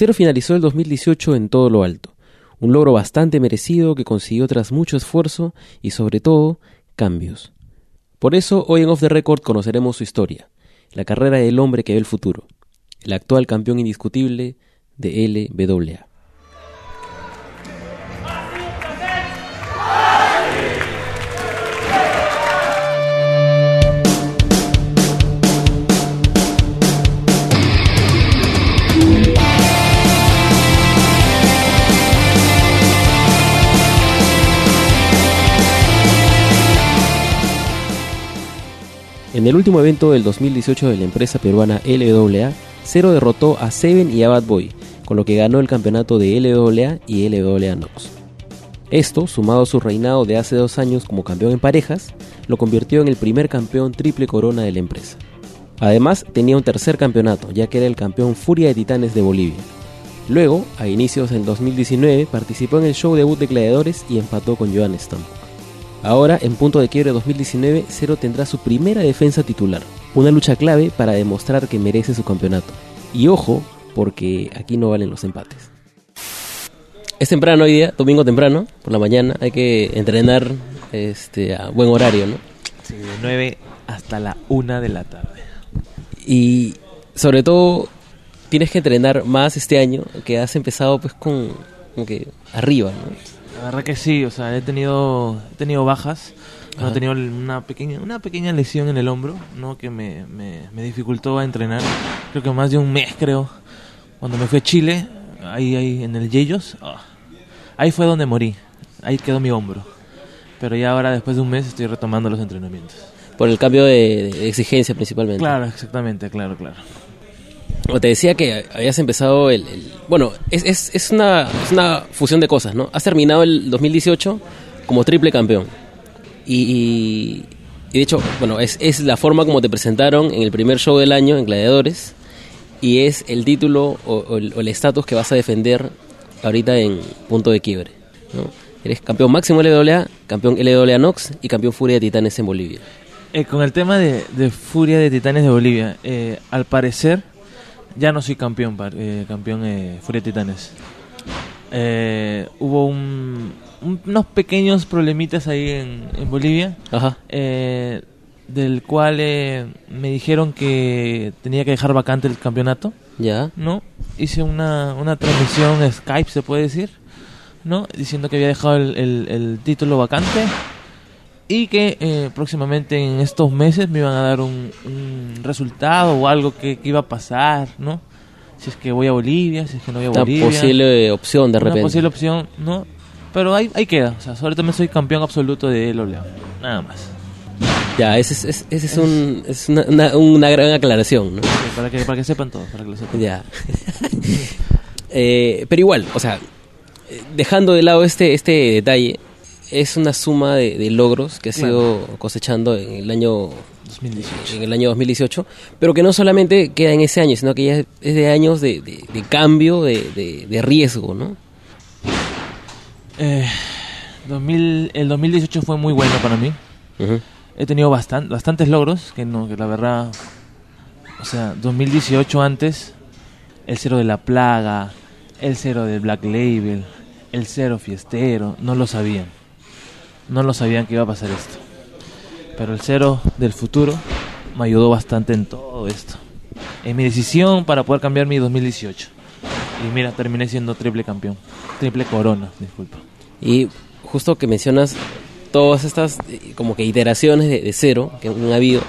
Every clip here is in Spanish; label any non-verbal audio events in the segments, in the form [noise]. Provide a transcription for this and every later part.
Cero finalizó el 2018 en todo lo alto, un logro bastante merecido que consiguió tras mucho esfuerzo y sobre todo cambios. Por eso hoy en Off the Record conoceremos su historia, la carrera del hombre que ve el futuro, el actual campeón indiscutible de LWA. En el último evento del 2018 de la empresa peruana LWA, Cero derrotó a Seven y a Bad Boy, con lo que ganó el campeonato de LWA y LWA Nox. Esto, sumado a su reinado de hace dos años como campeón en parejas, lo convirtió en el primer campeón triple corona de la empresa. Además, tenía un tercer campeonato, ya que era el campeón Furia de Titanes de Bolivia. Luego, a inicios del 2019, participó en el show debut de Gladiadores y empató con Joan Stamp. Ahora, en punto de quiebre 2019, Cero tendrá su primera defensa titular, una lucha clave para demostrar que merece su campeonato. Y ojo, porque aquí no valen los empates. Es temprano hoy día, domingo temprano, por la mañana, hay que entrenar este, a buen horario, ¿no? Sí, de 9 hasta la 1 de la tarde. Y sobre todo, tienes que entrenar más este año, que has empezado pues con como que arriba, ¿no? La verdad que sí, o sea, he tenido, he tenido bajas. Ajá. he tenido una pequeña, una pequeña lesión en el hombro, ¿no? Que me, me, me dificultó a entrenar. Creo que más de un mes, creo. Cuando me fui a Chile, ahí, ahí en el Yeyos, ah, ahí fue donde morí. Ahí quedó mi hombro. Pero ya ahora, después de un mes, estoy retomando los entrenamientos. Por el cambio de, de exigencia principalmente. Claro, exactamente, claro, claro. Te decía que habías empezado el... bueno, es, es, es, una, es una fusión de cosas, ¿no? Has terminado el 2018 como triple campeón. Y, y- de hecho, bueno, es, es la forma como te presentaron en el primer show del año en Gladiadores. Y es el título o, o el o el estatus que vas a defender ahorita en punto de quiebre. ¿no? Eres campeón máximo LWA, campeón LWA Nox y campeón Furia de Titanes en Bolivia. Eh, con el tema de, de Furia de Titanes de Bolivia, eh, al parecer ya no soy campeón, eh, campeón eh, Furia Titanes. Eh, hubo un- un- unos pequeños problemitas ahí en, en Bolivia, Ajá. eh, del cual eh, me dijeron que tenía que dejar vacante el campeonato, Ya. ¿no? Hice una, una transmisión Skype, se puede decir, ¿no? Diciendo que había dejado el, el- el título vacante y que eh, próximamente en estos meses me iban a dar un, un resultado o algo que, que iba a pasar, ¿no? Si es que voy a Bolivia, si es que no voy a Una Bolivia. posible opción de una repente. posible opción, ¿no? Pero ahí, ahí queda, o sea, sobre todo me soy campeón absoluto de LOLA, nada más. Ya, ese es, es- ese es, un, es una, una, una gran aclaración, ¿no? Sí, Para que, para que sepan todos, para que lo sepan. Ya. [laughs] Eh, pero igual, o sea, eh, dejando de lado este, este detalle, es una suma de, de logros que has Claro. ido cosechando en el año 2018. en el año 2018, pero que no solamente queda en ese año, sino que ya es de años de, de- de cambio, de, de- de riesgo, ¿no? Eh, 2000, el 2018 fue muy bueno para mí. He tenido bastan- bastantes logros, que no, que la verdad, o sea, 2018 antes, el cero de la plaga, el cero del Black Label, el cero fiestero, no lo sabían. No lo sabían que iba a pasar esto. Pero el cero del futuro me ayudó bastante en todo esto. En mi decisión para poder cambiar mi 2018. Y mira, terminé siendo triple campeón. Triple corona, disculpa. Y justo que mencionas todas estas eh, como que iteraciones de, cero que han habido,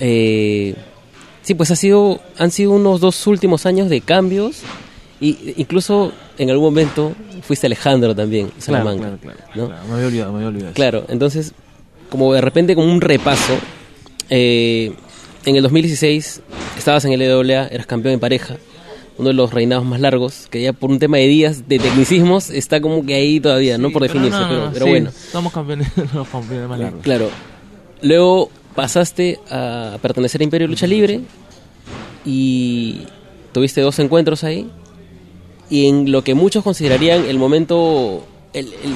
eh, sí, pues ha sido, han sido unos dos últimos años de cambios y incluso en algún momento fuiste Alejandro también, Salamanca, claro, claro, ¿no? claro. Me había olvidado, me había olvidado. Claro, entonces, como de repente como un repaso, eh, en el 2016 estabas en el LWA, eras campeón en pareja, uno de los reinados más largos, que ya por un tema de días, de tecnicismos, está como que ahí todavía, no por pero definirse, no, pero, no, pero sí, bueno. Somos campeones, [laughs] los campeones más largos. Claro. Luego pasaste a pertenecer a Imperio Lucha Libre y tuviste dos encuentros ahí. Y en lo que muchos considerarían el momento, el, el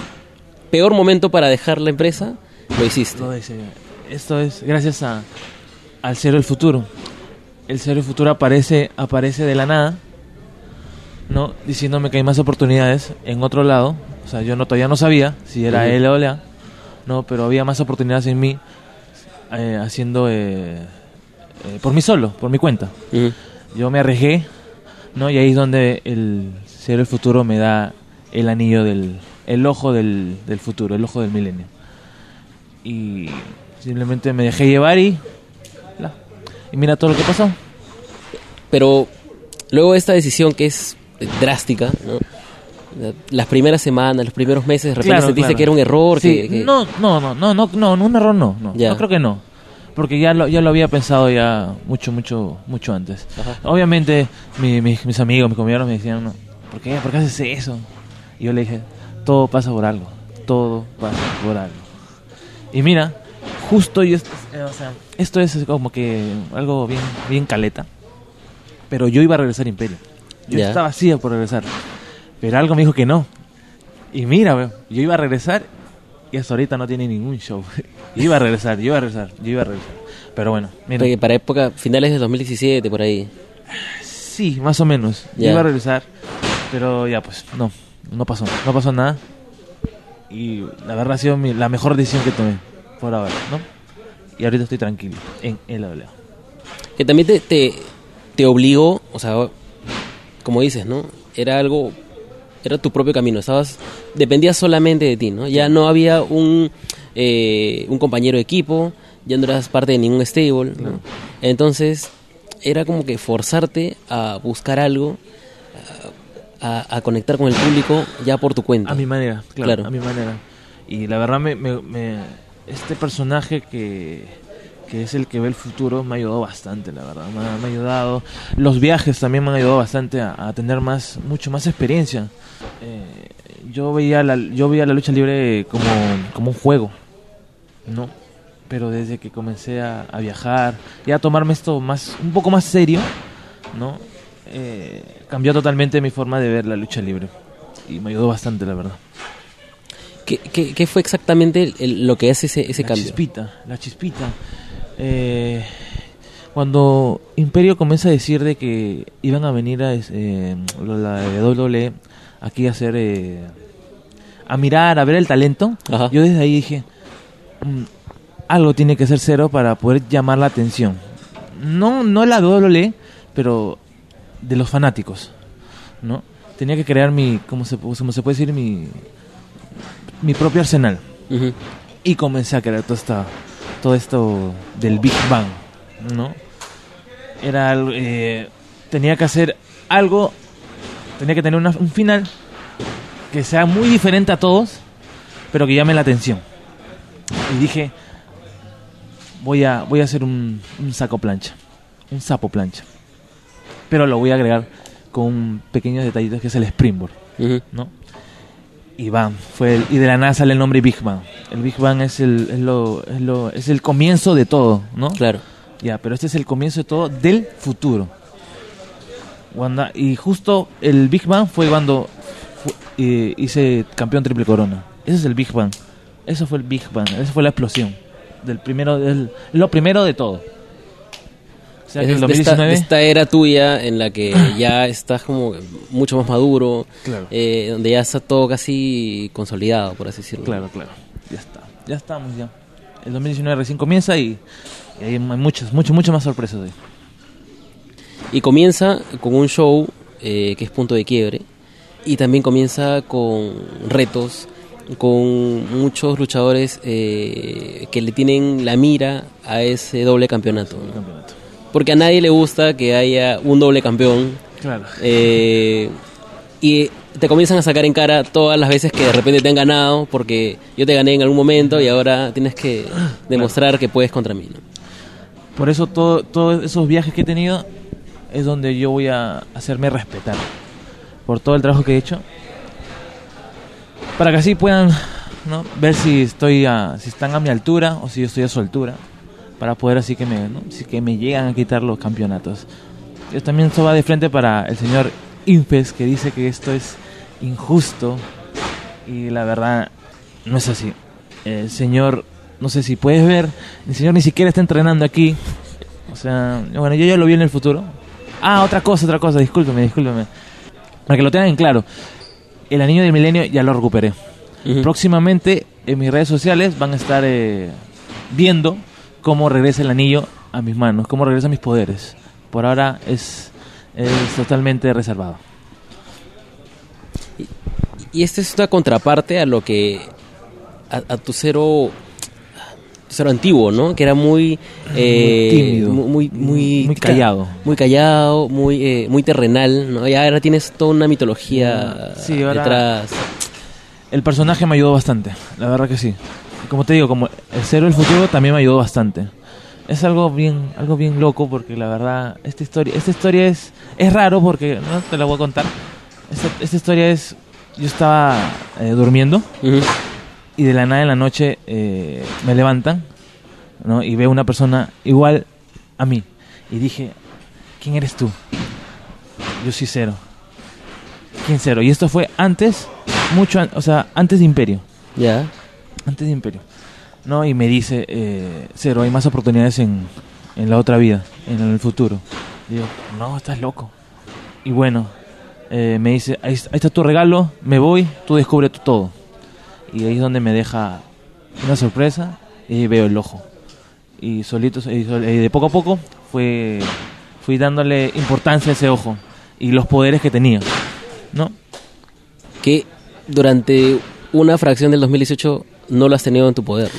peor momento para dejar la empresa, lo hiciste. Lo. Esto es gracias a, al Cero del Futuro. El Cero del Futuro aparece, aparece de la nada. ¿no? Diciéndome que hay más oportunidades en otro lado. O sea, yo no, todavía no sabía si era Ujú. LOLA, ¿no? Pero había más oportunidades en mí eh, haciendo eh, eh, por mí solo, por mi cuenta. Yo me arriesgué, ¿no? Y ahí es donde el Cero del Futuro me da el anillo del... El ojo del, del futuro, el ojo del milenio. Y simplemente me dejé llevar y... la- Y mira todo lo que pasó. Pero luego de esta decisión que es drástica, ¿no? Las primeras semanas, los primeros meses, de repente Claro, se dice claro. que era un error. Sí, que- que- No, no, no, no, no, no, no, un error no, no, Ya. no creo que no, porque ya lo, ya lo había pensado ya mucho, mucho, mucho antes. Ajá. Obviamente mi- mi- mis amigos, mis compañeros me decían, no, ¿por qué? ¿Por qué haces eso? Y yo le dije, todo pasa por algo, todo pasa por algo. Y mira, justo yo, eh, o sea, esto es como que algo bien, bien caleta, pero yo iba a regresar a Imperio. Yo estaba así por regresar, pero algo me dijo que no. Y mira, yo iba a regresar y hasta ahorita no tiene ningún show. Yo [laughs] iba a regresar, yo iba a regresar, yo iba a regresar. Pero bueno, mira. Porque para época, finales de 2017, por ahí. Sí, más o menos. Yo Ya. Iba a regresar, pero ya pues, no, no pasó, no pasó nada. Y la verdad ha sido mi- la mejor decisión que tomé por ahora, ¿no? Y ahorita estoy tranquilo en el habla. Que también te, te, te obligó, o sea, como dices, ¿no? Era algo, era tu propio camino, estabas, dependías solamente de ti, ¿no? Ya no había un, eh, un compañero de equipo, ya no eras parte de ningún stable, ¿no? Entonces, era como que forzarte a buscar algo, a, conectar con el público ya por tu cuenta. A mi manera, claro, Claro. a mi manera. Y la verdad, me, me- me- este personaje que, que es el que ve el futuro me ha ayudado bastante, la verdad. Me ha, me ha ayudado. Los viajes también me han ayudado bastante a, a tener más, mucho más experiencia. Eh, yo, veía la, yo veía la lucha libre como, como un juego, ¿no? Pero desde que comencé a, a viajar y a tomarme esto más, un poco más serio, ¿no? Eh, cambió totalmente mi forma de ver la lucha libre. Y me ayudó bastante, la verdad. ¿Qué, qué, qué fue exactamente el- el- lo que hace ese, ese la cambio? chispita, la chispita. Eh, cuando Imperio comienza a decir de que iban a venir a eh, la WWE aquí a hacer eh, a mirar, a ver el talento, Ajá. yo desde ahí dije "Mm, algo tiene que ser cero para poder llamar la atención. No, no la WWE, pero de los fanáticos, ¿no? Tenía que crear mi, como se, como se puede decir, mi, mi propio arsenal y comencé a crear todo, esta, todo esto del Big Bang, ¿no? Era algo, eh, tenía que hacer algo, tenía que tener una- un final que sea muy diferente a todos, pero que llame la atención. Y dije, voy a, voy a hacer un, un saco plancha, un sapo plancha, pero lo voy a agregar con pequeños detallitos que es el springboard. ¿no? Y Bang, fue el- y de la nada sale el nombre Big Bang. El Big Bang es el, es lo, es lo, es el comienzo de todo, ¿no? Claro. Ya, pero este es el comienzo de todo del futuro. Wanda- y justo el Big Bang fue cuando fu- eh, hice campeón triple corona. Ese es el Big Bang. Eso fue el Big Bang. Esa fue la explosión. Del primero, del, lo primero de todo. O sea, que el de esta, 2019 de esta era tuya en la que [coughs] ya estás como mucho más maduro, Claro. eh, donde ya está todo casi consolidado, por así decirlo. Claro, claro. Ya está. Ya estamos ya. El 2019 recién comienza y, y hay muchas, muchas, muchas más sorpresas hoy. Y comienza con un show eh, que es punto de quiebre, y también comienza con retos, con muchos luchadores eh, que le tienen la mira a ese doble campeonato. ¿no? campeonato. Porque a nadie le gusta que haya un doble campeón. Claro. Eh, y te comienzan a sacar en cara todas las veces que de repente te han ganado, porque yo te gané en algún momento y ahora tienes que demostrar que puedes contra mí. ¿no? Por eso todo- todos esos viajes que he tenido es donde yo voy a hacerme respetar. Por todo el trabajo que he hecho. Para que así puedan ¿no? ver si estoy a, si están a mi altura o si yo estoy a su altura. Para poder así que me, ¿no? que me llegan a quitar los campeonatos. Yo también esto va de frente para el señor Infes que dice que esto es injusto. Y la verdad no es así. El señor, no sé si puedes ver, el señor ni siquiera está entrenando aquí. O sea, bueno, yo ya lo vi en el futuro. Ah, otra cosa, otra cosa, discúlpeme, discúlpeme. Para que lo tengan en claro, el anillo del milenio ya lo recuperé. Próximamente en mis redes sociales van a estar eh, viendo cómo regresa el anillo a mis manos, cómo regresan mis poderes. Por ahora es, es totalmente reservado. Y esta es una contraparte a lo que. a, a tu cero. Tu cero antiguo, ¿no? Que era muy. eh, tímido. mu- Muy, muy, Muy callado. Muy callado, muy, eh, muy terrenal, ¿no? Y ahora tienes toda una mitología Sí, ahora- detrás. El personaje me ayudó bastante, la verdad que sí. Como te digo, como el cero del futuro también me ayudó bastante. Es algo bien, algo bien loco porque la verdad esta historia, esta historia es, es raro porque no te la voy a contar. Esta, esta historia es, yo estaba eh, durmiendo Ujú. Y de la nada en la noche eh, me levantan ¿no? y veo una persona igual a mí y dije, ¿quién eres tú? Yo soy cero. ¿Quién cero? Y esto fue antes, mucho, an- o sea, antes de Imperio Ya. antes de Imperio. ¿No? Y me dice, eh, Cero, hay más oportunidades en, en la otra vida, en el futuro. Digo, no, estás loco. Y bueno, eh, me dice, ahí, está tu regalo, me voy, tú descubre todo. Y ahí es donde me deja una sorpresa y veo el ojo. Y solito, y de poco a poco, fue, fui dándole importancia a ese ojo y los poderes que tenía. ¿No? Que durante una fracción del 2018 no lo has tenido en tu poder.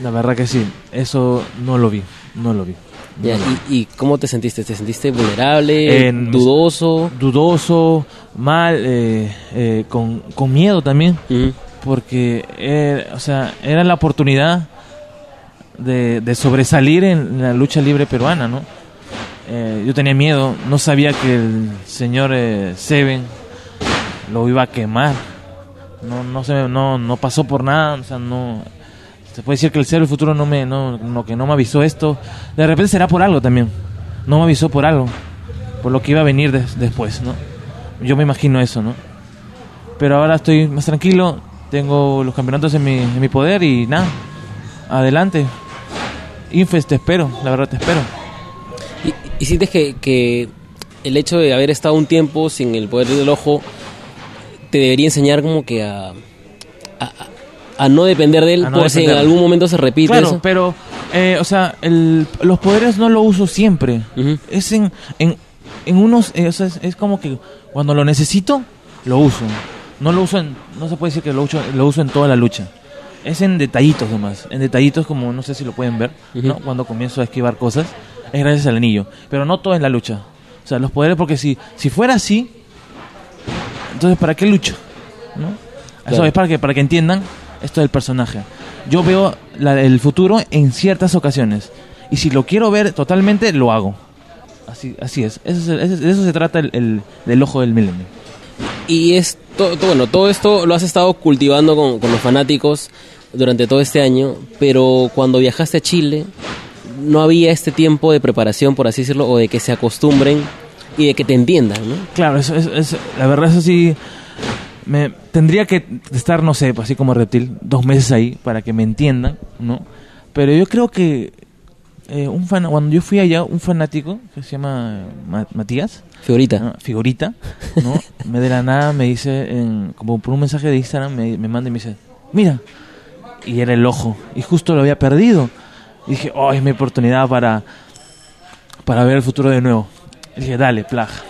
¿no? La verdad que sí, eso no lo vi, no lo vi. Ya, ¿y, ¿Y cómo te sentiste? ¿Te sentiste vulnerable, dudoso? dudoso, mal, eh, eh, con, con miedo también, Ujú. Porque eh, o sea, era la oportunidad de, de sobresalir en la lucha libre peruana, ¿no? Eh, yo tenía miedo, no sabía que el señor eh, Seven lo iba a quemar, no, no, se, no, no pasó por nada, o sea, no... Se puede decir que el cero del futuro no me, no, no, que no me avisó esto. De repente será por algo también. No me avisó por algo. Por lo que iba a venir des- después, ¿no? Yo me imagino eso, ¿no? Pero ahora estoy más tranquilo. Tengo los campeonatos en mi, en mi poder y nada. Adelante. Infes, te espero. La verdad, te espero. ¿Y, y sientes que, que el hecho de haber estado un tiempo sin el poder del ojo te debería enseñar como que a, a, no depender de él no por si en algún momento se repite Claro, eso? pero, eh, o sea, el- los poderes no lo uso siempre. Es en, en, en unos, eh, o sea, es, es como que cuando lo necesito, lo uso. No lo uso en, no se puede decir que lo uso, lo uso en toda la lucha. Es en detallitos nomás, en detallitos como, no sé si lo pueden ver. Cuando comienzo a esquivar cosas, es gracias al anillo. Pero no todo en la lucha. O sea, los poderes, porque si, si fuera así, entonces ¿para qué lucho? ¿No? Eso es para que, para que entiendan esto del personaje. Yo veo la- el futuro en ciertas ocasiones. Y si lo quiero ver totalmente, lo hago. Así, así es. Eso eso- eso se trata el, el- del ojo del milenio. Y es to- to- bueno, todo esto lo has estado cultivando con, con los fanáticos durante todo este año, pero cuando viajaste a Chile no había este tiempo de preparación, por así decirlo, o de que se acostumbren y de que te entiendan, ¿no? Claro, eso, eso- eso- la verdad eso sí... Me, tendría que estar, no sé, así como reptil, dos meses ahí para que me entiendan, ¿no? Pero yo creo que eh, un fan, cuando yo fui allá, un fanático que se llama Ma- Matías, Figurita. ¿no? figurita, [laughs] ¿no? me de la nada me dice, en- como por un mensaje de Instagram, me, me manda y me dice, mira, y era el ojo, y justo lo había perdido. Y dije, oh, es mi oportunidad para, para ver el futuro de nuevo. Y dije, dale, plaja.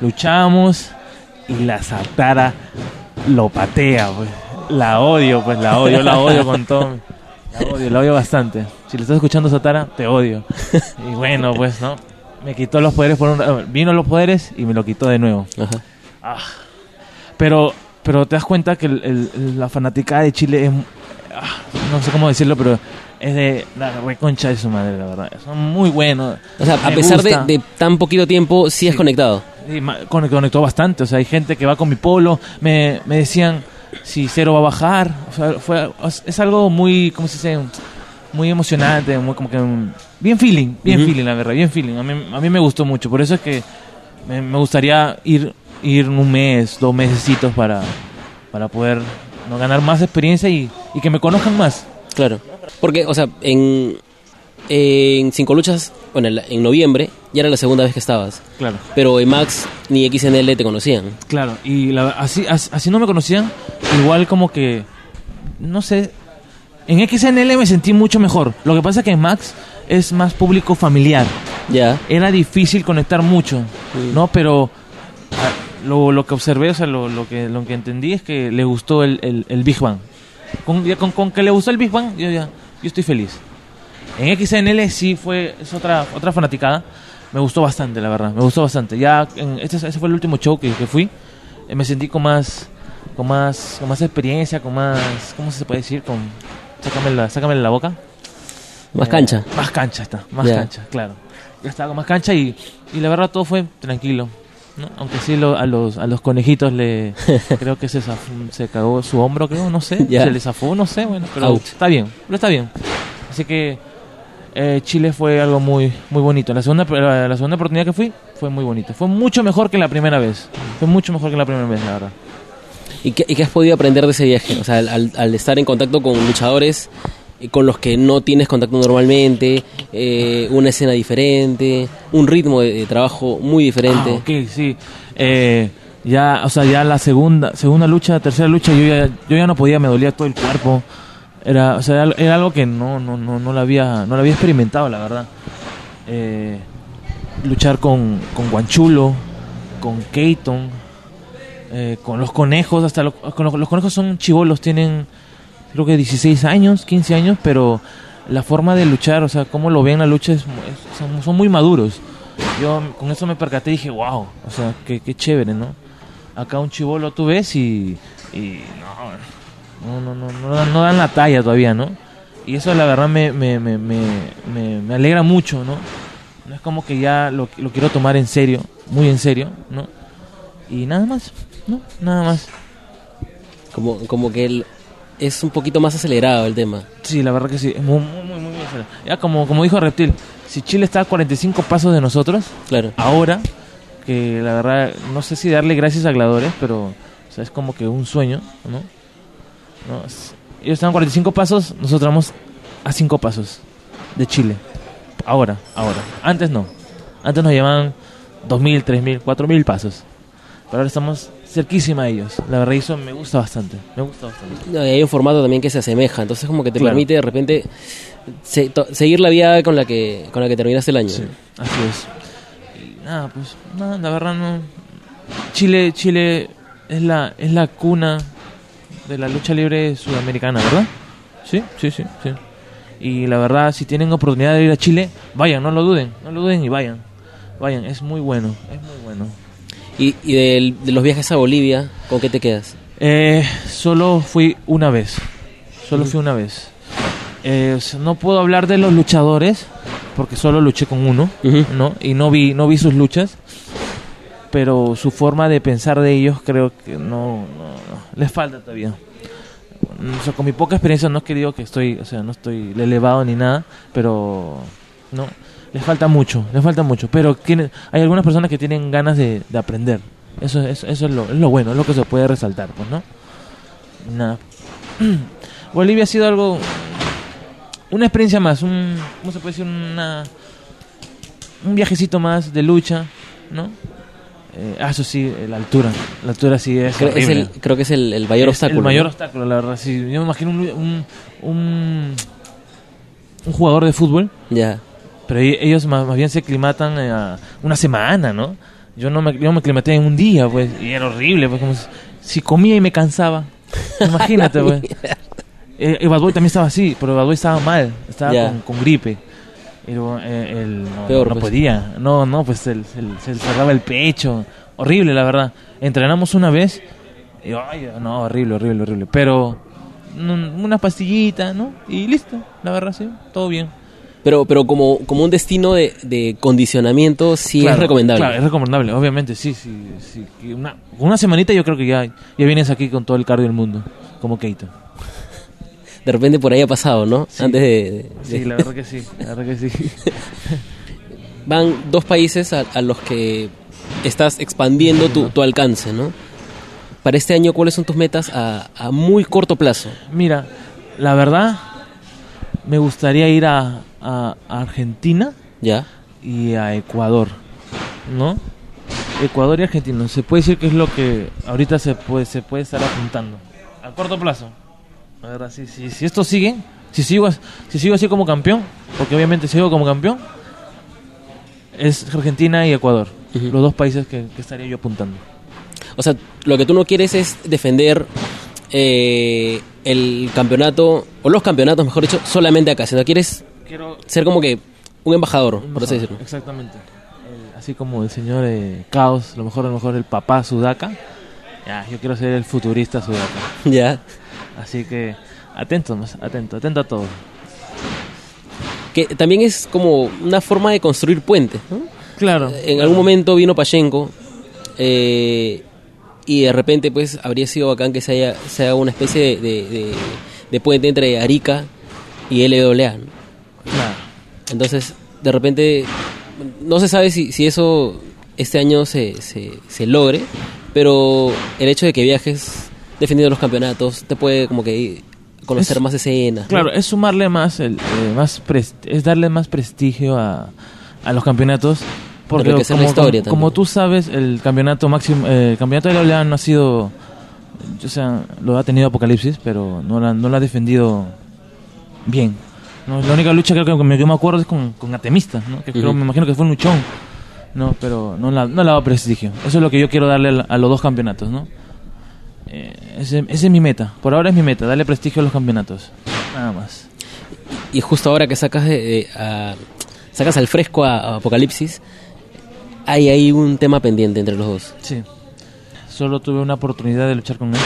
Luchamos y la Satara lo patea, pues. La odio, pues, la odio, la odio con todo. La odio, la odio bastante. Si le estás escuchando Satara, te odio. [laughs] Y bueno, pues, ¿no? Me quitó los poderes por un Vino los poderes y me lo quitó de nuevo. Ajá. Ah. Pero, pero te das cuenta que el- el- la fanaticada de Chile es. ah, no sé cómo decirlo, pero es de la reconcha de su madre, la verdad. Son muy buenos. O sea, a pesar de, tan poquito tiempo, sí, Sí. conectado. Sí, conectó bastante. O sea, hay gente que va con mi polo. Me, me decían si cero va a bajar. O sea, fue, es algo muy, ¿cómo se dice? Muy emocionante, muy como que bien feeling, bien feeling, la verdad, bien feeling. A mí, a mí me gustó mucho. Por eso es que me, me gustaría ir, ir un mes, dos mesecitos para, para poder ¿no? ganar más experiencia y, y que me conozcan más. Claro. Porque, o sea, en, en Cinco Luchas, bueno, en, noviembre, ya era la segunda vez que estabas. Claro. Pero en Max ni XNL te conocían. Claro, y la- así, as- así no me conocían, igual como que, no sé, en XNL me sentí mucho mejor. Lo que pasa es que en Max es más público familiar. Ya. Era difícil conectar mucho, Mm. ¿no? Pero ah, lo, lo que observé, o sea, lo, lo que, lo que entendí es que le gustó el, el, el Big Bang. Con, ya con, con que le gustó el Big Bang, yo ya, yo estoy feliz. En XNL sí fue, es otra, otra fanaticada. Me gustó bastante, la verdad. Me gustó bastante. Ya, en, este, ese fue el último show que, que fui. Eh, me sentí con más, con más, con más experiencia, con más, ¿cómo se puede decir? Con, sácame la, sácame la boca. Más Eh, cancha. Más cancha está, más cancha, claro. Ya estaba con más cancha y, y la verdad todo fue tranquilo. ¿no? Aunque sí lo- a, los, a los conejitos le [laughs] creo que se, zafó- se cagó su hombro, creo, no sé. Se le zafó, no sé, bueno, pero está bien, pero está bien. Así que eh, Chile fue algo muy muy bonito. La segunda, la, la segunda oportunidad que fui fue muy bonito. Fue mucho mejor que la primera vez. Fue mucho mejor que la primera vez, la verdad. ¿Y qué, y qué has podido aprender de ese viaje? O sea, al, al- estar en contacto con luchadores eh, con los que no tienes contacto normalmente, eh, una escena diferente, un ritmo de, de trabajo muy diferente. Ah, ok, sí. Eh, ya, o sea, ya la segunda, segunda lucha, tercera lucha, yo ya, yo ya no podía, me dolía todo el cuerpo. Era, o sea, era, algo que no, no, no, no lo había, no lo había experimentado, la verdad. Eh, luchar con, con Guanchulo, con Keaton, eh, con los conejos, hasta los, conejos son chivolos, tienen creo que 16 años, 15 años, pero la forma de luchar, o sea, cómo lo ven la lucha, es, es- son, son muy maduros. Yo con eso me percaté y dije, wow, o sea, qué, chévere, ¿no? Acá un chivolo tú ves y, no, no, no, no, dan- la talla todavía, ¿no? Y eso la verdad me, me, me- me alegra mucho, ¿no? No es como que ya lo, lo quiero tomar en serio, muy en serio, ¿no? Y nada más, ¿no? Nada más. Como, como que el- es un poquito más acelerado el tema. Sí, la verdad que sí, es muy, muy, muy, muy bien. Ya como, como dijo Reptil, si Chile está a 45 pasos de nosotros, Claro. ahora, que la verdad, no sé si darle gracias a Gladores, pero o sea, es como que un sueño, ¿no? No, es- ellos están a 45 pasos, nosotros vamos a 5 pasos de Chile. Ahora, ahora. Antes no. Antes nos llevaban 2.000, 3.000, 4.000 pasos. Pero ahora estamos cerquísima a ellos. La verdad, eso me gusta bastante. Me gusta bastante. No, y hay un formato también que se asemeja, entonces como que te Claro. permite de repente se- to- seguir la vía con la que con la que terminaste el año. Sí, así es. Y nada, pues, nada, la verdad no. Chile, Chile es la, es la cuna de la lucha libre sudamericana, ¿verdad? Sí, sí, sí, sí. Y la verdad, si tienen oportunidad de ir a Chile, vayan, no lo duden, no lo duden y vayan. Vayan, es muy bueno, es muy bueno. Y, y del- de los viajes a Bolivia, ¿con qué te quedas? Eh, solo fui una vez. Solo fui una vez. Eh, no puedo hablar de los luchadores porque solo luché con uno, Ujú. ¿no? Y no vi, no vi sus luchas. Pero su forma de pensar de ellos creo que no, no, no. les falta todavía. O sea, con mi poca experiencia no es que digo que estoy, o sea, no estoy elevado ni nada, pero no, les falta mucho, les falta mucho. Pero tienen, hay algunas personas que tienen ganas de, de aprender. Eso, eso, eso es, lo, es lo bueno, es lo que se puede resaltar, pues, ¿no? Nada. [clears throat] Bolivia ha sido algo, una experiencia más, un, ¿cómo se puede decir? Una, un viajecito más de lucha, ¿no? Eh, ah, eso sí, la altura. La altura sí es. Creo, es el, creo que es el, el mayor Es obstáculo. El mayor ¿no? obstáculo, la verdad. Sí, yo me imagino un, un, un, un jugador de fútbol, Ya. Pero e- ellos más, más bien se aclimatan eh, a una semana, ¿no? Yo no me, yo me aclimaté en un día, pues, y era horrible, pues, como si, comía y me cansaba. Imagínate, pues. El Bad Boy también estaba así, pero el Bad Boy estaba mal, estaba con, con gripe. Eh, él no, Peor, no pues. podía, no, no, pues se le cerraba el pecho. Horrible, la verdad. Entrenamos una vez y, ay, no, horrible, horrible, horrible. Pero una pastillita, ¿no? Y listo, la verdad, sí, todo bien. Pero, pero como, como un destino de, de condicionamiento, sí Claro, es recomendable. Claro, es recomendable, obviamente, sí, sí. sí. Una, una semanita yo creo que ya, ya vienes aquí con todo el cardio del mundo, como Keito. De repente por ahí ha pasado, ¿no? Sí. Antes de, de- Sí, la verdad que sí, la verdad que sí. [laughs] Van dos países a, a los que estás expandiendo tu, tu alcance, ¿no? Para este año, ¿cuáles son tus metas a, a muy corto plazo? Mira, la verdad, me gustaría ir a, a- Argentina Ya. y a Ecuador, ¿no? Ecuador y Argentina. Se puede decir que es lo que ahorita se puede, se puede estar apuntando. A corto plazo. Sí, sí, si esto sigue, si sigo, si sigo así como campeón, porque obviamente sigo como campeón, es Argentina y Ecuador. Los dos países que, que estaría yo apuntando. O sea, lo que tú no quieres es defender eh, el campeonato, o los campeonatos, mejor dicho, solamente acá, sino quieres Quiero ser como que un embajador, por así decirlo. Exactamente. El- así como el señor eh, Caos, lo mejor, a lo mejor el papá Sudaka. Ya, yo quiero ser el futurista Sudaka. [laughs] Ya. Así que atento, más, atento, atento a todo. Que también es como una forma de construir puentes, ¿no? Claro. En algún momento vino Pachenko eh, y de repente pues habría sido bacán que se, haya, se haga una especie de, de- de- de puente entre Arica y LWA. ¿no? Entonces, de repente, no se sabe si, si eso este año se, se, se logre, pero el hecho de que viajes defendiendo los campeonatos te puede como que conocer Es- más escenas. ¿no? Claro, es sumarle más, el, eh, más es darle más prestigio a, a los campeonatos. Porque como, la historia como, también. como tú sabes, el campeonato máximo, eh, el campeonato de la OLEA no ha sido, o sea, lo ha tenido Apocalipsis, pero no la, no lo ha defendido bien. No, la única lucha creo que me, que me acuerdo es con, con Atemista, ¿no? que creo, Ujú. me imagino que fue un luchón, no, pero no la, no le ha dado prestigio. Eso es lo que yo quiero darle a, a los dos campeonatos, ¿no? Eh, ese, ese es mi meta. Por ahora es mi meta, darle prestigio a los campeonatos. Nada más. Y justo ahora que sacas, de- a- sacas al fresco a, a Apocalipsis, hay ahí un tema pendiente entre los dos. Sí. Solo tuve una oportunidad de luchar con él.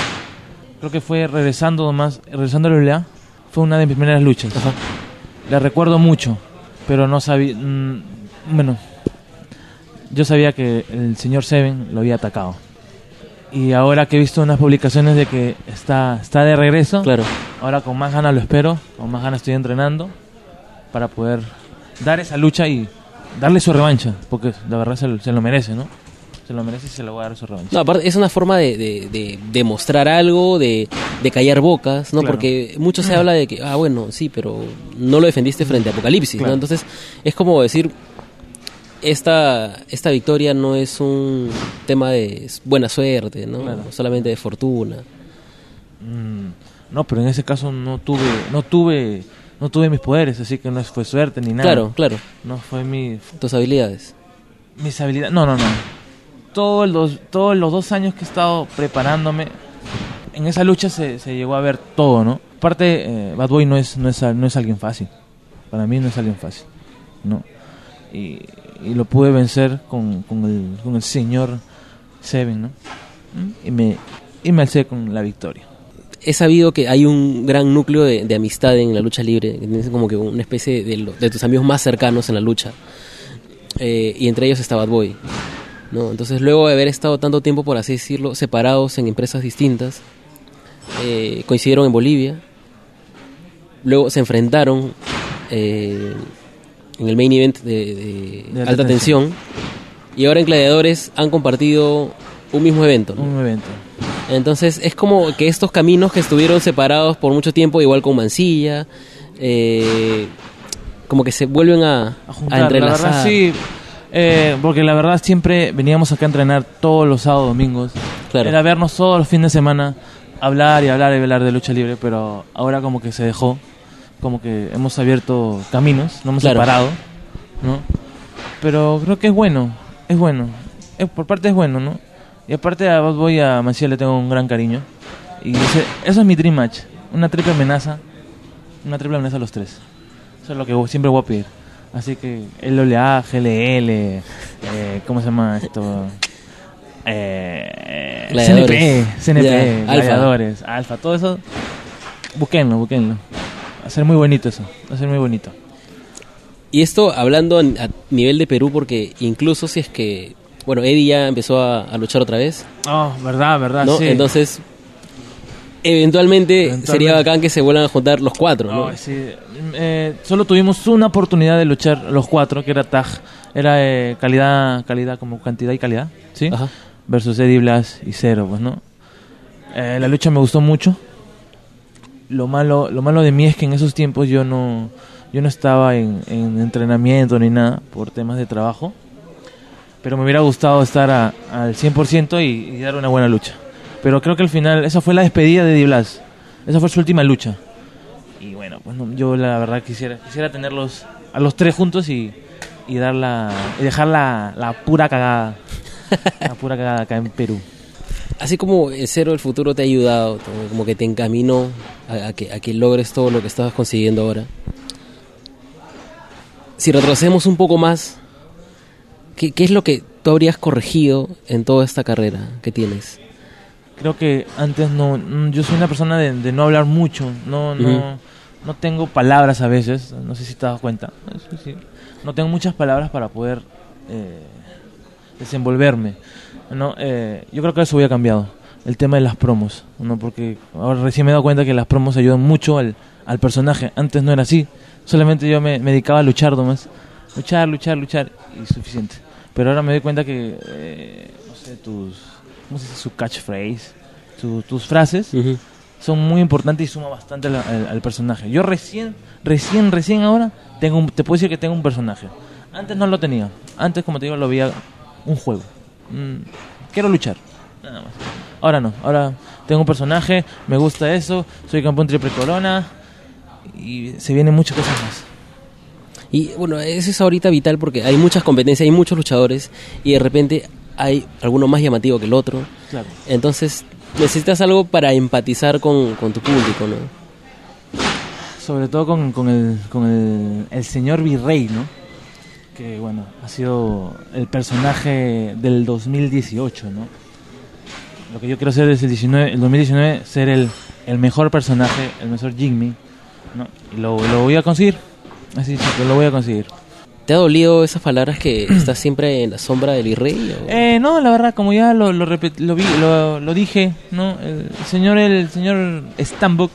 Creo que fue regresando más, regresando a la LA, fue una de mis primeras luchas. La recuerdo mucho, pero no sabía, mm, bueno, yo sabía que el señor Seven lo había atacado. Y ahora que he visto unas publicaciones de que está, está de regreso, Claro. ahora con más ganas lo espero, con más ganas estoy entrenando para poder dar esa lucha y darle su revancha, porque la verdad se, lo- se lo merece, ¿no? Se lo merece y se le voy a dar su revancha. No, aparte es una forma de, de, de- de mostrar algo, de, de callar bocas, ¿no? Claro. Porque mucho se habla de que, ah, bueno, sí, pero no lo defendiste frente a Apocalipsis, Claro. ¿no? Entonces es como decir, esta, esta victoria no es un tema de buena suerte, ¿no? Claro. Solamente de fortuna. Mm, no, pero en ese caso no tuve, no tuve, no tuve mis poderes, así que no fue suerte ni nada. Claro, claro, No fue mi, tus habilidades. mis habilidades. No, no, no. Todos los, todos los dos años que he estado preparándome, en esa lucha se, se llegó a ver todo, ¿no? Aparte, eh, Bad Boy no es, no, es, no es alguien fácil. Para mí no es alguien fácil, ¿no? Y, y lo pude vencer con, con, el, con el señor Seven, ¿no? Y me, y me alcé con la victoria. He sabido que hay un gran núcleo de, de amistad en la lucha libre, tienes como que una especie de, de tus amigos más cercanos en la lucha. Eh, y entre ellos está Bad Boy. ¿No? Entonces, luego de haber estado tanto tiempo, por así decirlo, separados en empresas distintas, eh, coincidieron en Bolivia. Luego se enfrentaron eh, en el main event de, de De alta, alta tensión. Y ahora en Gladiadores han compartido un mismo evento. ¿no? Un evento. Entonces es como que estos caminos que estuvieron separados por mucho tiempo, igual con Mancilla, eh, como que se vuelven a, a a juntar. La entrelazar. verdad, sí. Eh, porque la verdad siempre veníamos acá a entrenar todos los sábados, domingos. Claro. Era vernos todos los fines de semana, hablar y hablar y hablar de lucha libre, pero ahora como que se dejó, como que hemos abierto caminos, no hemos Claro. separado, ¿no? Pero creo que es bueno, es bueno, es, por parte es bueno, ¿no? Y aparte a Bad Boy y a Mancilla le tengo un gran cariño. Y ese- eso es mi dream match, una triple amenaza, una triple amenaza a los tres. Eso es lo que siempre voy a pedir. Así que LOLA, GLL, eh, ¿cómo se llama esto? Eh. CNP, CNP, Alfa. Gladiadores, Alfa, todo eso. Busquenlo, busquenlo. Va a ser muy bonito eso, va a ser muy bonito. Y esto hablando a, a nivel de Perú, porque incluso si es que, bueno, Eddie ya empezó a, a luchar otra vez, Oh, verdad, verdad, ¿no? sí. Entonces, eventualmente, Eventualmente. sería bacán que se vuelvan a juntar los cuatro, ¿no? Ay, sí. Eh, solo tuvimos una oportunidad de luchar los cuatro, que era tag, era eh, calidad, calidad como cantidad y calidad, ¿sí? Ajá. Versus Eddie Blas y Cero, pues, ¿no? Eh, la lucha me gustó mucho. lo malo, lo malo de mí es que en esos tiempos yo no, yo no estaba en, en entrenamiento ni nada por temas de trabajo. Pero me hubiera gustado estar a- al 100% y, y dar una buena lucha. Pero creo que al final, esa fue la despedida de Di Blas. Esa fue su última lucha. Y bueno, pues no, yo la verdad quisiera, quisiera tenerlos a los tres juntos y, y la, dejar la, pura cagada. la pura cagada acá en Perú. Así como el Cero del Futuro te ha ayudado, como que te encaminó a, a que logres todo lo que estabas consiguiendo ahora. Si retrocedemos un poco más, ¿qué, qué es lo que tú habrías corregido en toda esta carrera que tienes? Creo que antes no, mm, yo soy una persona de, de no hablar mucho, no, no, Ujú. no tengo palabras a veces, no sé si te das cuenta, no tengo muchas palabras para poder eh, desenvolverme, ¿no? Eh, yo creo que eso había cambiado, el tema de las promos, ¿no? porque ahora recién me he dado cuenta que las promos ayudan mucho al, al personaje, antes no era así, solamente yo me, me dedicaba a luchar nomás, luchar, luchar, luchar y suficiente, pero ahora me doy cuenta que, eh, no sé, tus, ¿cómo se dice? Su catchphrase, tu- tus frases Ujú. son muy importantes y suma bastante al, al- al personaje. Yo recién, recién, recién ahora tengo un- te puedo decir que tengo un personaje. Antes no lo tenía. Antes, como te digo, lo veía un juego. Mm, quiero luchar. Nada más. Ahora no. Ahora tengo un personaje, me gusta eso, soy campeón triple corona y se vienen muchas cosas más. Y bueno, eso es ahorita vital porque hay muchas competencias, hay muchos luchadores y de repente hay alguno más llamativo que el otro. Claro. Entonces necesitas algo para empatizar con, con tu público, ¿no? Sobre todo con, con el, con el, el señor Virrey, ¿no? Que bueno, ha sido el personaje del 2018, ¿no? Lo que yo quiero hacer es el, 19, el 2019 ser el, el mejor personaje, el mejor Jimmy, ¿no? Y lo, lo voy a conseguir. Así, chico, lo voy a conseguir. ¿Te ha dolido esas palabras que [clears throat] estás siempre en la sombra del virrey? Eh, no, la verdad, como ya lo, lo, lo vi, lo, lo dije, ¿no? El señor, el señor Stambuk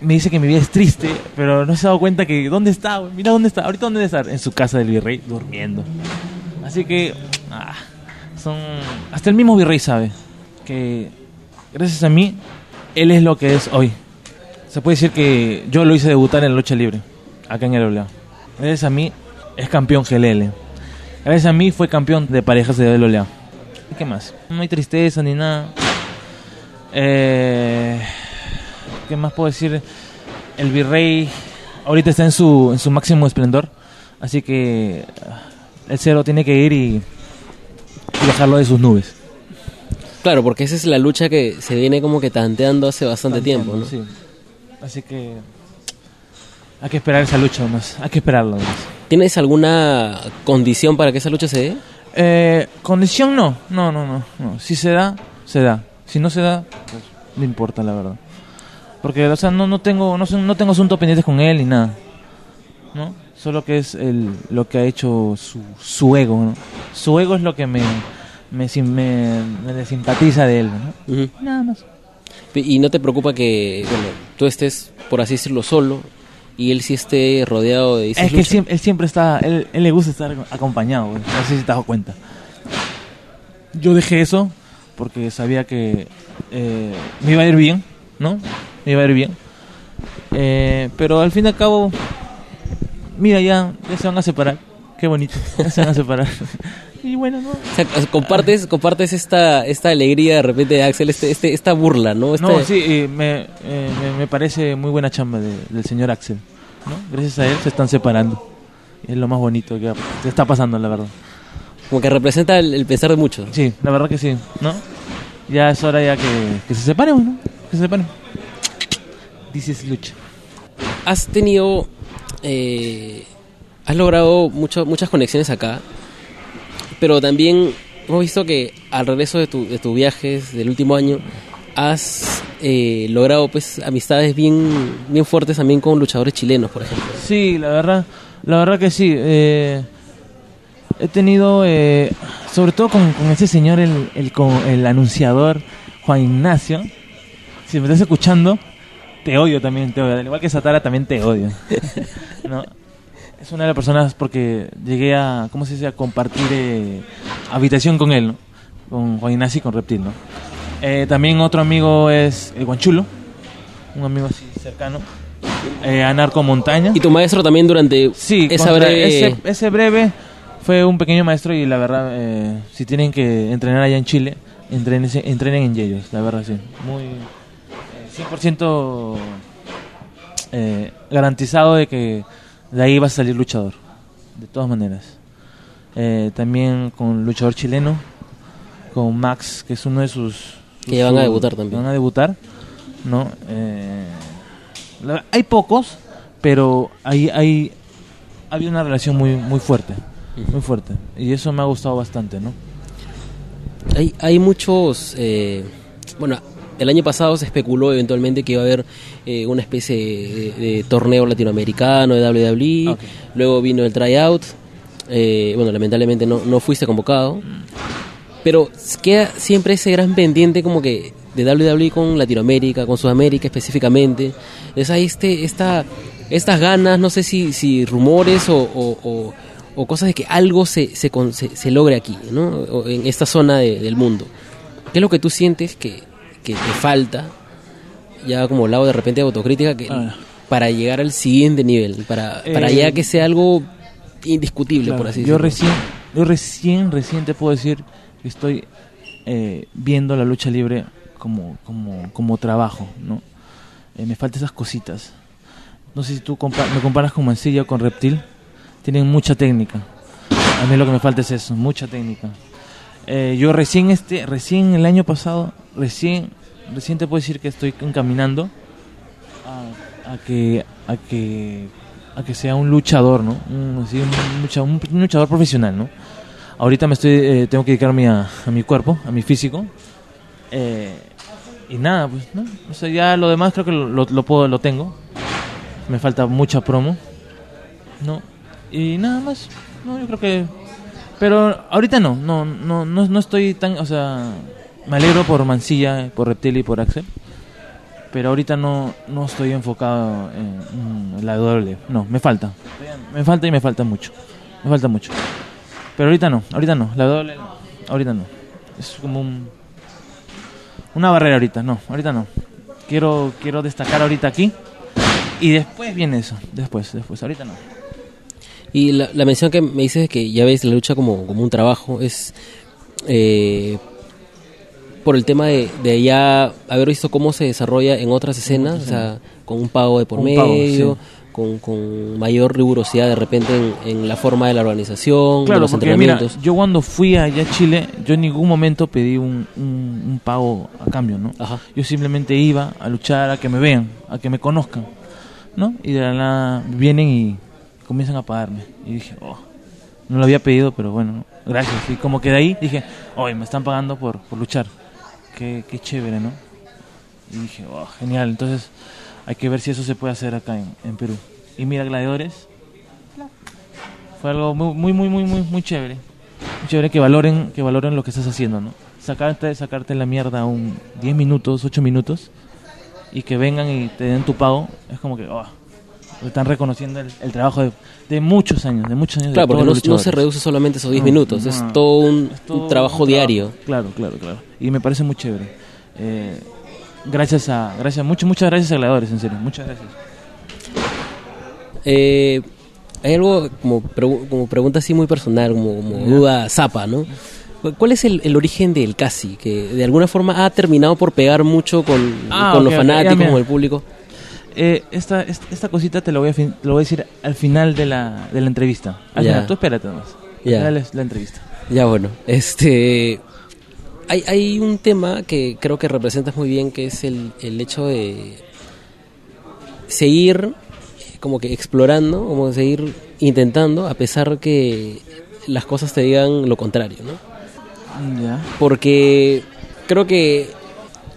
me dice que mi vida es triste, pero no se ha dado cuenta que ¿dónde está? Mira dónde está. Ahorita dónde debe estar, en su casa del virrey, durmiendo. Así que ah, son hasta el mismo virrey sabe que gracias a mí él es lo que es hoy. Se puede decir que yo lo hice debutar en la lucha libre, acá en el WA. Gracias a mí es campeón GLL. Gracias a mí fue campeón de parejas de. ¿Y qué más? No hay tristeza ni nada. Eh, ¿Qué más puedo decir? El virrey ahorita está en su, en su máximo esplendor. Así que ah, el cero tiene que ir y, y dejarlo de sus nubes. Claro, porque esa es la lucha que se viene como que tanteando hace bastante tiempo, ¿no? Sí. Así que hay que esperar esa lucha más. Hay que esperarla más. ¿Tienes alguna condición para que esa lucha se dé? Eh, condición no, no, no, no, no. Si se da, se da. Si no se da, pues no importa la verdad. Porque, o sea, no, no tengo, no, no tengo asuntos pendientes con él ni nada, ¿no? Solo que es el, lo que ha hecho su, su ego, ¿no? Su ego es lo que me, me, me, me desimpatiza de él, ¿no? Nada más. ¿Y no te preocupa que, bueno, tú estés, por así decirlo, solo y él sí esté rodeado de Es que él siempre, él siempre está, él, él le gusta estar acompañado, no sé si te has dado cuenta. Yo dejé eso porque sabía que eh, me iba a ir bien, ¿no? Me iba a ir bien. Eh, pero al fin y al cabo, mira, ya, ya se van a separar. Qué bonito, ya se van a separar. y bueno, no. O sea, compartes, compartes esta, esta alegría de repente de Axel, este, este, esta burla, ¿no? Este- No, sí, eh, me, eh, me, parece muy buena chamba de- del señor Axel. ¿no? Gracias a él se están separando. Es lo más bonito que que está pasando, la verdad. Como que representa el, el pensar de muchos. Sí, la verdad que sí, ¿no? Ya es hora ya que, que se separen, ¿no? Que se separen. Dices lucha. Has tenido, eh, has logrado mucho- muchas conexiones acá, pero también hemos visto que al regreso de, tu, de tus viajes del último año, has eh, logrado pues amistades bien, bien fuertes también con luchadores chilenos, por ejemplo. Sí, la verdad, la verdad que sí. eh, he tenido, eh, sobre todo con, con ese señor, el, el, con- el anunciador Juan Ignacio. Si me estás escuchando, te odio también, te odio. Al igual que Satara, también te odio. [laughs] ¿No? Es una de las personas porque llegué a, ¿cómo se dice?, a compartir eh, habitación con él, ¿no? Con Juan Ignacio y con Reptil, ¿no? Eh, también otro amigo es el Guanchulo. un amigo así cercano, eh, a Narco Montaña. Y tu maestro también durante Sí, esa breve... ese, ese breve fue un pequeño maestro y la verdad, eh, si tienen que entrenar allá en Chile, entrenen, entrenen en Yeyos, la verdad, sí. Muy eh, 100% eh, garantizado de que de ahí va a salir luchador, de todas maneras. Eh, también con luchador chileno, con Max, que es uno de sus... Que van a debutar también. Van a debutar, ¿no? Eh, la- hay pocos, pero hay, hay, había una relación muy, muy fuerte, muy fuerte. Y eso me ha gustado bastante, ¿no? Hay, hay muchos... eh, bueno, el año pasado se especuló eventualmente que iba a haber eh, una especie de, de torneo latinoamericano de WWE. Ok. Luego vino el tryout. Eh, bueno, lamentablemente no, no fuiste convocado. Pero queda siempre ese gran pendiente como que de WWE con Latinoamérica, con Sudamérica específicamente. Es ahí este, esta, estas ganas, no sé si, si rumores o, o- o- o cosas de que algo se, se, se- se logre aquí, ¿no? En esta zona de- del mundo. ¿Qué es lo que tú sientes que, que te falta, ya como lado de repente de autocrítica, que, Ah. para llegar al siguiente nivel, para, para Eh, ya que sea algo indiscutible, Claro, por así yo decirlo? recién, yo recién, recién te puedo decir que estoy eh, viendo la lucha libre como, como, como trabajo, ¿no? Eh, me faltan esas cositas. No sé si tú compa- me comparas con Mancilla o con Reptil. Tienen mucha técnica. A mí lo que me falta es eso, mucha técnica. Eh, yo recién este, recién el año pasado, recién, recién te puedo decir que estoy encaminando a, a que, a que, a que sea un luchador, ¿no? Un, así, un lucha- un- un luchador profesional, ¿no? Ahorita me estoy, eh, tengo que dedicarme a, a mi cuerpo, a mi físico. Eh, y nada, pues, ¿no? O sea, ya lo demás creo que lo puedo, lo tengo. Me falta mucha promo, ¿no? Y nada más, no, yo creo que... Pero ahorita no, no, no, no, no estoy tan, o sea, me alegro por Mancilla, por Reptil y por Axel. Pero ahorita no, no estoy enfocado en, la W. No, me falta. Me falta y me falta mucho. Me falta mucho. Pero ahorita no, ahorita no. La no. ahorita no. Es como un, una barrera ahorita. No, ahorita no. Quiero, quiero destacar ahorita aquí. Y después viene eso. Después, después. Ahorita no. Y la, la mención que me dices de que ya ves la lucha como, como un trabajo es eh, por el tema de, de ya haber visto cómo se desarrolla en otras escenas, o sea, con un pago de por Un pago, medio, sí. con, con mayor rigurosidad de repente en, en la forma de la organización, de Claro, los porque mira, entrenamientos. yo cuando fui allá a Chile, yo en ningún momento pedí un, un, un pago a cambio, ¿no? Ajá. Yo simplemente iba a luchar, a que me vean, a que me conozcan, ¿no? Y de la nada vienen y comienzan a pagarme. Y dije, oh, no lo había pedido, pero bueno, ¿no? gracias. Y como que de ahí dije, hoy me están pagando por, por luchar. Qué, qué chévere, ¿no? Y dije, oh, genial. Entonces hay que ver si eso se puede hacer acá en, en Perú. Y mira, Gladiadores, fue algo muy, muy, muy, muy, muy chévere. Muy chévere que valoren, que valoren lo que estás haciendo, ¿no? Sacarte, sacarte la mierda un 10 minutos, 8 minutos y que vengan y te den tu pago, es como que, oh, están reconociendo el, el trabajo de, de muchos años, de muchos años. de Claro, porque todos no, los no se reduce solamente a esos 10 No, minutos, no. es todo un, Es todo un trabajo un diario. Claro, claro, claro. Y me parece muy chévere. Eh, gracias a, gracias, muchas, muchas gracias a Gladiadores, en serio, muchas gracias. Eh, hay algo como, pregu- como pregunta así muy personal, como, como duda zapa, ¿no? ¿Cu- ¿Cuál es el, el origen del Casi? Que de alguna forma ha terminado por pegar mucho con, Ah, con los fanáticos, con el público. Eh, esta, esta, esta cosita te lo voy a, fin- lo voy a decir al final de la, de la entrevista. Al Ya. final, tú espérate nomás. Ya. la entrevista. Ya bueno, este hay, hay un tema que creo que representas muy bien, que es el, el hecho de seguir como que explorando, como seguir intentando, a pesar que las cosas te digan lo contrario, ¿no? Ya. Porque creo que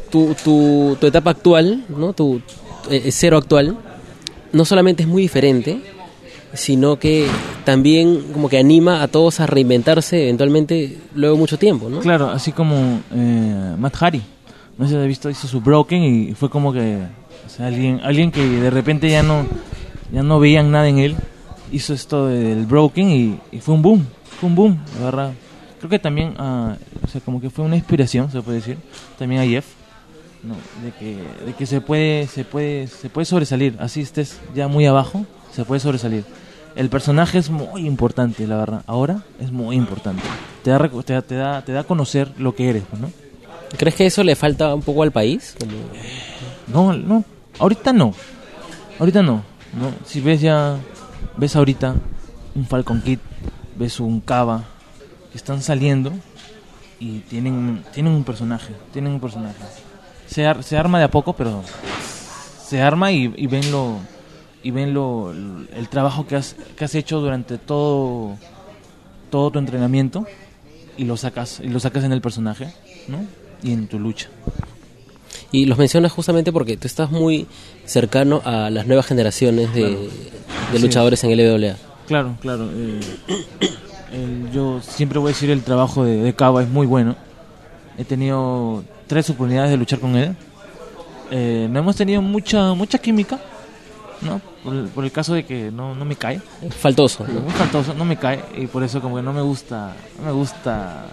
tu, tu, tu etapa actual, ¿no? Tu eh, cero actual, no solamente es muy diferente, sino que también como que anima a todos a reinventarse eventualmente luego mucho tiempo, ¿no? Claro, así como eh, Matt Hardy. No sé si has visto, hizo su Broken y fue como que o sea, alguien, alguien que de repente ya no, ya no veían nada en él, hizo esto del Broken y, y fue un boom, fue un boom, la verdad. Creo que también, ah, o sea, como que fue una inspiración, se puede decir, también a Jeff, ¿no? De que, de que se puede, se puede, se puede sobresalir, así estés ya muy abajo, se puede sobresalir. El personaje es muy importante, la verdad. Ahora es muy importante. Te da, te da, te da, te da a conocer lo que eres, ¿no? ¿Crees que eso le falta un poco al país? Como- No, no, ahorita no. Ahorita no. no. Si ves ya, ves ahorita un Falcon Kid, ves un Cava, que están saliendo y tienen, tienen un personaje, tienen un personaje. Se, ar- se arma de a poco, pero se arma y, y ven lo y ven lo, el trabajo que has, que has hecho durante todo todo tu entrenamiento y lo sacas y lo sacas en el personaje, ¿no? Y en tu lucha. Y los mencionas justamente porque tú estás muy cercano a las nuevas generaciones de, de Sí. luchadores en LWA. Claro, claro. eh, [coughs] el- yo siempre voy a decir el trabajo de, de Cava es muy bueno. He tenido tres oportunidades de luchar con él. Eh, no hemos tenido mucha mucha química, ¿no? Por el, por el caso de que no, no me cae. Faltoso, ¿no? Muy faltoso, no me cae. Y por eso como que no me gusta, no me gusta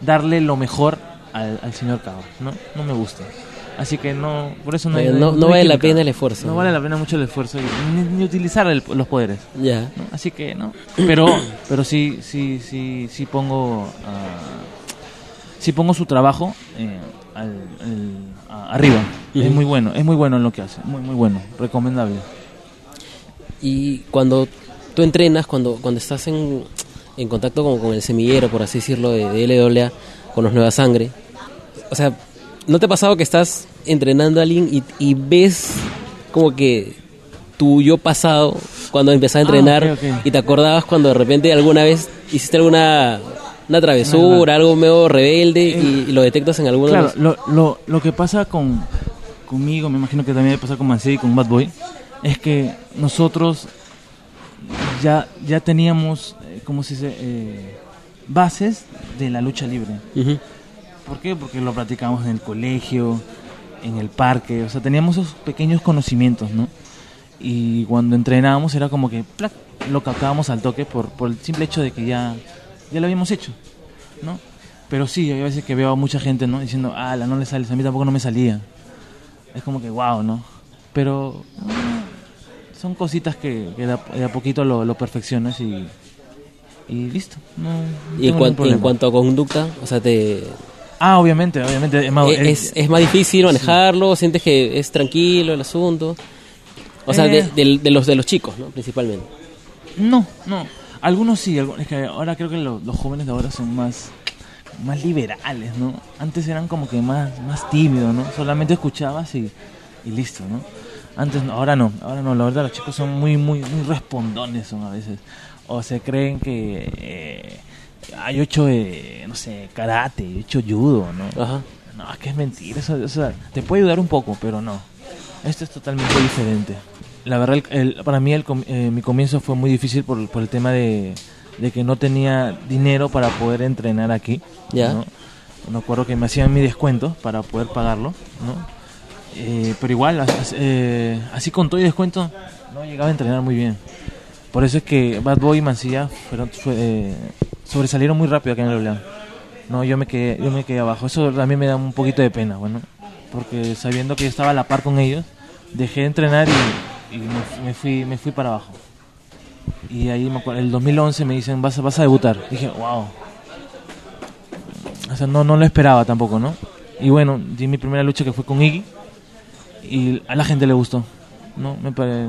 darle lo mejor al, al señor Cava, ¿no? No me gusta. Así que no, por eso no hay- no- hay no vale la química. pena el esfuerzo. No vale la pena mucho el esfuerzo ni, ni utilizar el- los poderes. Ya. ¿no? Así que no. Pero, pero sí, sí, sí, sí pongo, sí pongo su trabajo eh, al- al- a- arriba. Es muy bueno, es muy bueno en lo que hace, muy, muy bueno, recomendable. Y cuando tú entrenas, cuando, cuando estás en, en contacto con, con el semillero, por así decirlo, de, de LWA, con los Nueva Sangre, o sea, ¿no te ha pasado que estás entrenando a alguien y, y ves como que tu yo pasado, cuando empezaste a Ah, entrenar, y te acordabas cuando de repente alguna vez hiciste alguna una travesura, algo medio rebelde, y, y lo detectas en alguno de Claro, lo, lo, lo que pasa con conmigo, me imagino que también pasar con Mancini y con Bad Boy, es que nosotros ya, ya teníamos, eh, ¿cómo se dice? Eh, bases de la lucha libre. ¿Por qué? Porque lo practicábamos en el colegio, en el parque, o sea, teníamos esos pequeños conocimientos, ¿no? Y cuando entrenábamos era como que ¡plac! lo captábamos al toque por, por el simple hecho de que ya, ya lo habíamos hecho, ¿no? Pero sí, hay veces que veo a mucha gente, ¿no? Diciendo, ah, no le sales, a mí tampoco no me salía. Es como que, wow, ¿no? Pero mm, son cositas que, que de, a, de poquito lo, lo perfeccionas y, y listo. No, no Y en, cuan- en cuanto a conducta, o sea, te, Ah, obviamente, obviamente. es más, es, es más difícil manejarlo, sientes que es tranquilo el asunto. O sea, de, Eh. del- de los de los chicos, ¿no? Principalmente. No, no. Algunos sí, es que ahora creo que lo- los jóvenes de ahora son más más liberales, ¿no? Antes eran como que más más tímidos, ¿no? Solamente escuchabas y, y listo, ¿no? Antes no, ahora no, ahora no, la verdad los chicos son muy muy muy respondones son a veces o se creen que eh, hay ocho eh, no sé, karate, hecho judo, ¿no? Ajá. No, es que es mentira. Eso, o sea, te puede ayudar un poco, pero no. Esto es totalmente diferente. La verdad, el- el- para mí el eh, mi comienzo fue muy difícil por, por el tema de, de que no tenía dinero para poder entrenar aquí. Ya. ¿no? Me acuerdo que me hacían mi descuento para poder pagarlo, ¿no? Eh, pero igual, eh, así con todo y descuento, no llegaba a entrenar muy bien. Por eso es que Bad Boy y Mancilla fueron, fue, eh, sobresalieron muy rápido acá en el WLA. No, yo me quedé, yo me quedé abajo. Eso también me da un poquito de pena, bueno, porque sabiendo que yo estaba a la par con ellos, dejé de entrenar y, y me, me fui, me fui para abajo. Y ahí me acuerdo, el 2011 me dicen, vas, vas a debutar. Dije, wow. O sea, no, no lo esperaba tampoco, ¿no? Y bueno, di mi primera lucha que fue con Iggy y a la gente le gustó, ¿no? Me pare-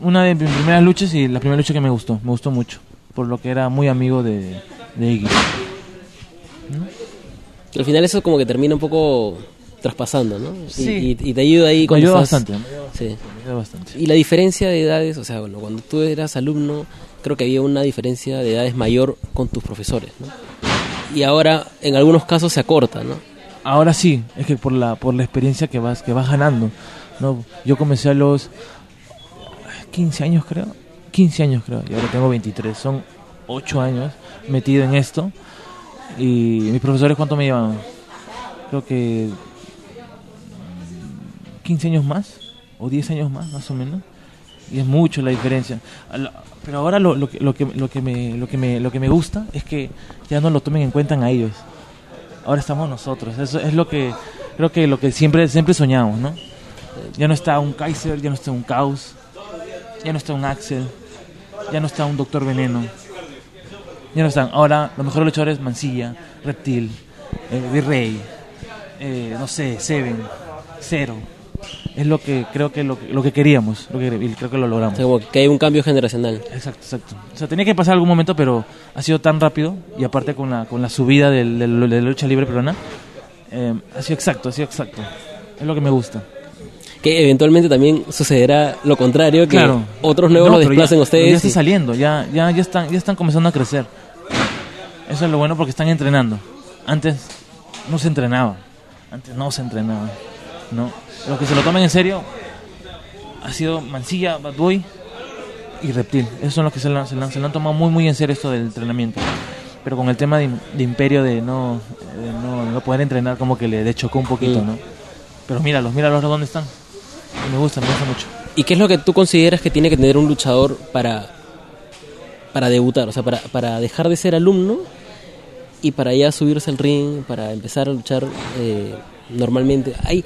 Una de mis primeras luchas y la primera lucha que me gustó, me gustó mucho, por lo que era muy amigo de, de Iggy. Al final eso como que termina un poco traspasando, ¿no? Y- Sí. Y, y te ayuda ahí Me cuando ayudó estás- bastante, me Sí. me bastante. Y la diferencia de edades, o sea, bueno, cuando tú eras alumno, creo que había una diferencia de edades mayor con tus profesores, ¿no? Y ahora, en algunos casos, se acorta, ¿no? Ahora sí, es que por la por la experiencia que vas que vas ganando, no, yo comencé a los 15 años creo, 15 años creo, y ahora tengo 23, son 8 años metido en esto y mis profesores cuánto me llevan? Creo que 15 años más o 10 años más más o menos. Y es mucho la diferencia. Pero ahora lo, lo que, lo, que, lo, que me, lo, que me, lo que me gusta es que ya no lo tomen en cuenta a ellos ahora estamos nosotros. Eso es lo que creo que lo que siempre, siempre soñamos, ¿no? Ya no está un Kaiser, ya no está un Caos, ya no está un Axel, ya no está un Doctor Veneno. Ya no están. Ahora, los mejores luchadores, Mancilla, Reptil, eh, Virrey, eh, no sé, Seven, Cero. Es lo que creo que lo, que- lo que queríamos, lo que, y creo que lo O logramos. sea, como que hay un cambio generacional. Exacto, exacto. O sea, tenía que pasar algún momento, pero ha sido tan rápido y aparte con la, con la subida de la lucha libre peruana, eh, ha sido exacto, ha sido exacto. Es lo que me gusta. Que eventualmente también sucederá lo contrario, que Claro. otros nuevos No, lo desplacen ya, ustedes. Ya está y- saliendo, ya, ya, ya, están, ya están comenzando a crecer. Eso es lo bueno porque están entrenando. Antes no se entrenaba. Antes no se entrenaba. ¿No? Los que se lo toman en serio ha sido Mancilla, Bad Boy y Reptil. Esos son los que se lo, han- se lo han- se lo han tomado muy muy en serio esto del entrenamiento. Pero con el tema de, de Imperio de no, de no, no poder entrenar como que le, le chocó un poquito, Mm. ¿no? Pero míralos, míralos dónde están. Y me gusta, me gusta mucho. ¿Y qué es lo que tú consideras que tiene que tener un luchador para, para debutar? O sea, para, para dejar de ser alumno y para ya subirse al ring, para empezar a luchar eh, normalmente. Hay,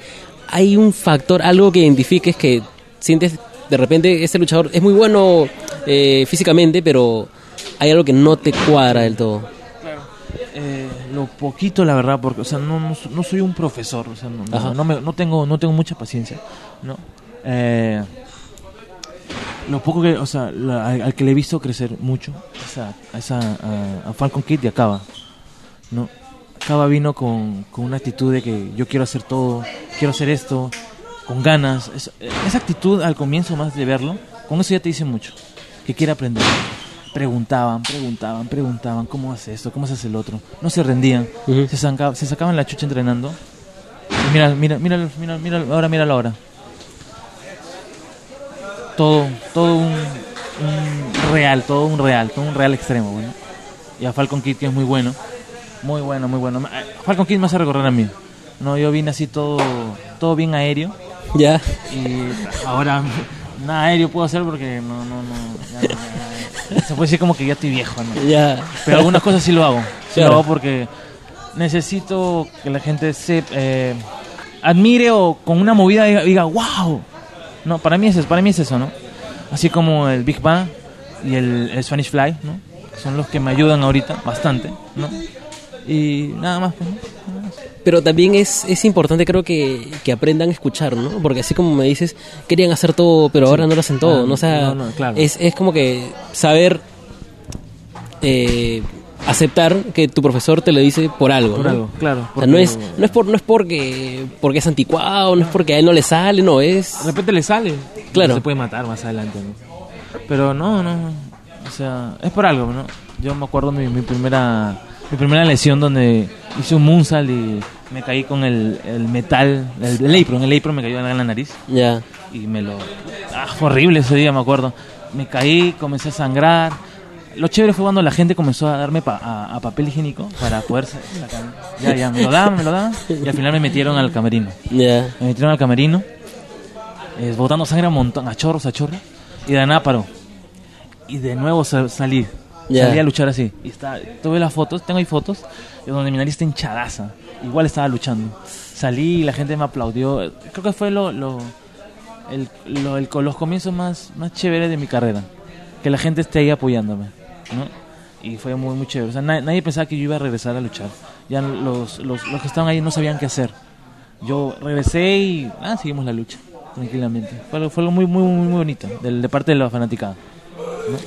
hay un factor, algo que identifiques que sientes de repente este luchador es muy bueno eh, físicamente, pero hay algo que no te cuadra del todo. Eh, lo poquito, la verdad, porque, o sea, no, no, no soy un profesor, o sea, no, no- me- no tengo, no tengo mucha paciencia, ¿no? Eh, lo poco que, o sea, la- al, al que le he visto crecer mucho, es a, a esa, a, a Falcon Kid y a Cava, ¿no? Cava vino con, con una actitud de que yo quiero hacer todo, quiero hacer esto, con ganas. Es- esa actitud al comienzo más de verlo, con eso ya te dice mucho, que quiere aprender. Preguntaban, preguntaban, preguntaban, ¿cómo hace esto? ¿Cómo se hace el otro? No se rendían, se, saca- se sacaban la chucha entrenando. Y mira, mira, mira, mira, mira, ahora míralo ahora. Todo, todo un, un real, todo un real, todo un real extremo, bueno. Y a Falcon Kid que es muy bueno, muy bueno, muy bueno. A Falcon Kid me hace recorrer a mí. No, yo vine así todo, todo bien aéreo Ya, y ahora nada aéreo puedo hacer porque no, no, no, ya no, ya- ya- se puede decir como que ya estoy viejo, ¿no? ya. Pero algunas cosas sí lo hago. Sí Claro. lo hago porque necesito que la gente se eh, admire o con una movida diga, diga, wow. No, para mí es eso, para mí es eso, ¿no? Así como el Big Bang y el, el Spanish Fly, ¿no? Son los que me ayudan ahorita bastante, ¿no? Y nada más, pues. Nada más. Pero también es, es importante creo que, que aprendan a escuchar, ¿no? Porque así como me dices, querían hacer todo, pero ahora no lo hacen todo, Ah, ¿no? O sea, no, no, claro. es, es como que saber eh, aceptar que tu profesor te lo dice por algo, Por ¿no? algo, claro. O sea, no es, no es por, no es porque, porque es anticuado, no es porque a él no le sale, no, es... De repente le sale. Claro. Se puede matar más adelante, ¿no? Pero no, no. O sea, es por algo, ¿no? Yo me acuerdo mi, mi primera mi primera lesión donde hice un moonsault y me caí con el, el metal, el, el apron, el apron me cayó en la nariz Ya, y me lo... Ah, fue horrible ese día, me acuerdo. Me caí, comencé a sangrar. Lo chévere fue cuando la gente comenzó a darme pa- a, a papel higiénico para poder sacar. Ya, ya, me lo daban, me lo daban. Y al final me metieron al camerino. ya, Me metieron al camerino, eh, botando sangre a montón, a chorros, a chorros, y de nada paró. Y de nuevo sa- salí. Ya. Salí a luchar así. Y está, tuve las fotos, tengo ahí fotos, de donde mi nariz está hinchadaza. Igual estaba luchando. Salí y la gente me aplaudió. Creo que fue lo, lo, el, lo- el- los comienzos más, más chéveres de mi carrera. Que la gente esté ahí apoyándome. ¿no? Y fue muy, muy chévere. O sea, na- nadie pensaba que yo iba a regresar a luchar. Ya los, los, los que estaban ahí no sabían qué hacer. Yo regresé y ah, seguimos la lucha tranquilamente. Fue, fue algo muy, muy, muy, muy bonito del- de parte de la fanaticada.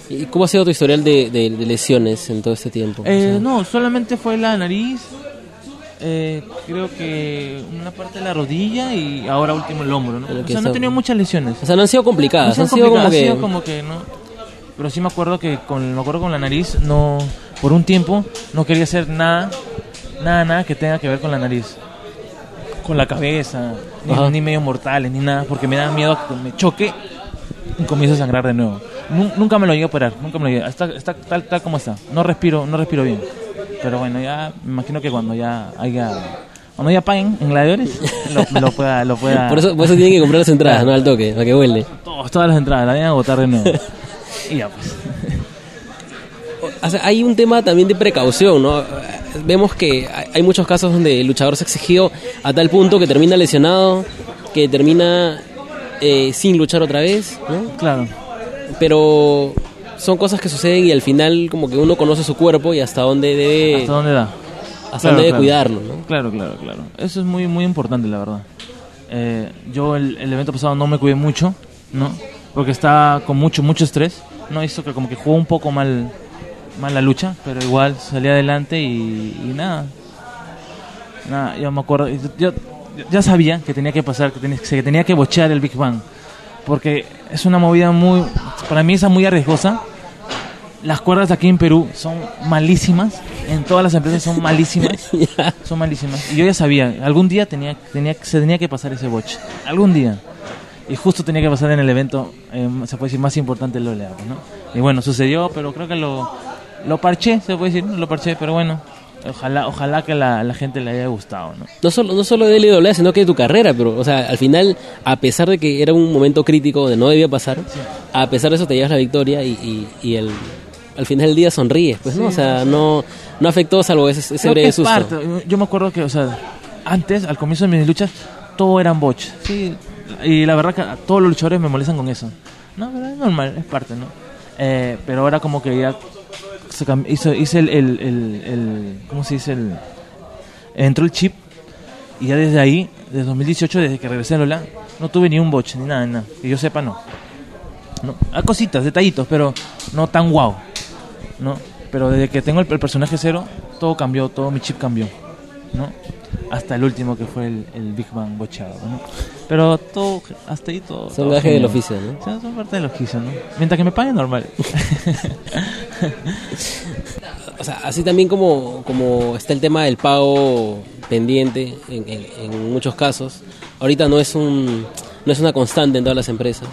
¿Y cómo ha sido tu historial de, de- de lesiones en todo este tiempo? O Eh, sea, no, solamente fue la nariz, eh, creo que una parte de la rodilla y ahora último el hombro, ¿no? O sea, no he tenido muchas lesiones. O sea, no han sido complicadas, No han sido como que... sido como que no. Pero sí me acuerdo que con, me acuerdo con la nariz, no, por un tiempo no quería hacer nada, nada, nada que tenga que ver con la nariz. Con la cabeza, ni, ni medio mortales, ni nada, porque me da miedo que me choque y comience a sangrar de nuevo. Nu- nunca me lo llegué a operar, nunca me lo llegué. Está, está tal, tal como está. No respiro, no respiro bien. Pero bueno, ya me imagino que cuando ya haya, cuando ya paguen en gladiadores, lo, lo pueda, lo pueda. [laughs] Por eso, por eso tienen que comprar las entradas, ¿no? Al toque, para que huele. Todos- todas las entradas, la vayan a agotar de nuevo. [laughs] y ya pues. O sea, hay un tema también de precaución, ¿no? vemos que hay- hay muchos casos donde el luchador se ha exigido a tal punto que termina lesionado, que termina eh, sin luchar otra vez, ¿no? Claro. Pero son cosas que suceden y al final como que uno conoce su cuerpo y hasta dónde debe, ¿Hasta dónde da? hasta Claro, dónde debe claro. cuidarlo, ¿no? Claro, claro, claro. Eso es muy, muy importante, la verdad. Eh, yo el, el evento pasado no me cuidé mucho, ¿no? Porque estaba con mucho, mucho estrés. No hizo que como que jugó un poco mal, mal la lucha, pero igual salí adelante y, y nada. Nada, yo me acuerdo. Yo, yo ya sabía que tenía que pasar, que tenía, que tenía que bochear el Big Bang. Porque es una movida muy. Para mí, es muy arriesgosa. Las cuerdas aquí en Perú son malísimas. En todas las empresas son malísimas. [laughs] Son malísimas. Y yo ya sabía, algún día tenía, tenía, se tenía que pasar ese boche. Algún día. Y justo tenía que pasar en el evento, eh, se puede decir, más importante del OLEA, ¿no? Y bueno, sucedió, pero creo que lo, lo parché, se puede decir, lo parché, pero bueno. Ojalá, ojalá que la, la gente le haya gustado, ¿no? No solo, no solo de LWA, sino que de tu carrera, pero, o sea, al final, a pesar de que era un momento crítico donde no debía pasar, a pesar de eso te llevas la victoria y, y, y el, al final del día sonríes, pues, ¿no? O sea, no, no afectó salvo ese, ese breve es susto. parte. Yo me acuerdo que, o sea, antes, al comienzo de mis luchas, todo eran botch. Sí, y la verdad que a todos los luchadores me molestan con eso. No, pero es normal, es parte, ¿no? Eh, pero ahora como que ya hizo, hice el, el, el, ¿cómo se dice? El, entró el chip y ya desde ahí, desde 2018, desde que regresé a Lola, no tuve ni un botch, ni nada, nada. Que yo sepa, no. no. Hay cositas, detallitos, pero no tan guau. ¿no? Pero desde que tengo el, el personaje cero, todo cambió, todo mi chip cambió, ¿no? Hasta el último que fue el, el Big Bang bochado, ¿no? Pero todo, hasta ahí todo... Son gajes del oficio, ¿no? O sea, son parte del oficio, ¿no? Mientras que me paguen, normal. [laughs] O sea, así también como, como está el tema del pago pendiente en, en- en muchos casos, ahorita no es, un, no es una constante en todas las empresas.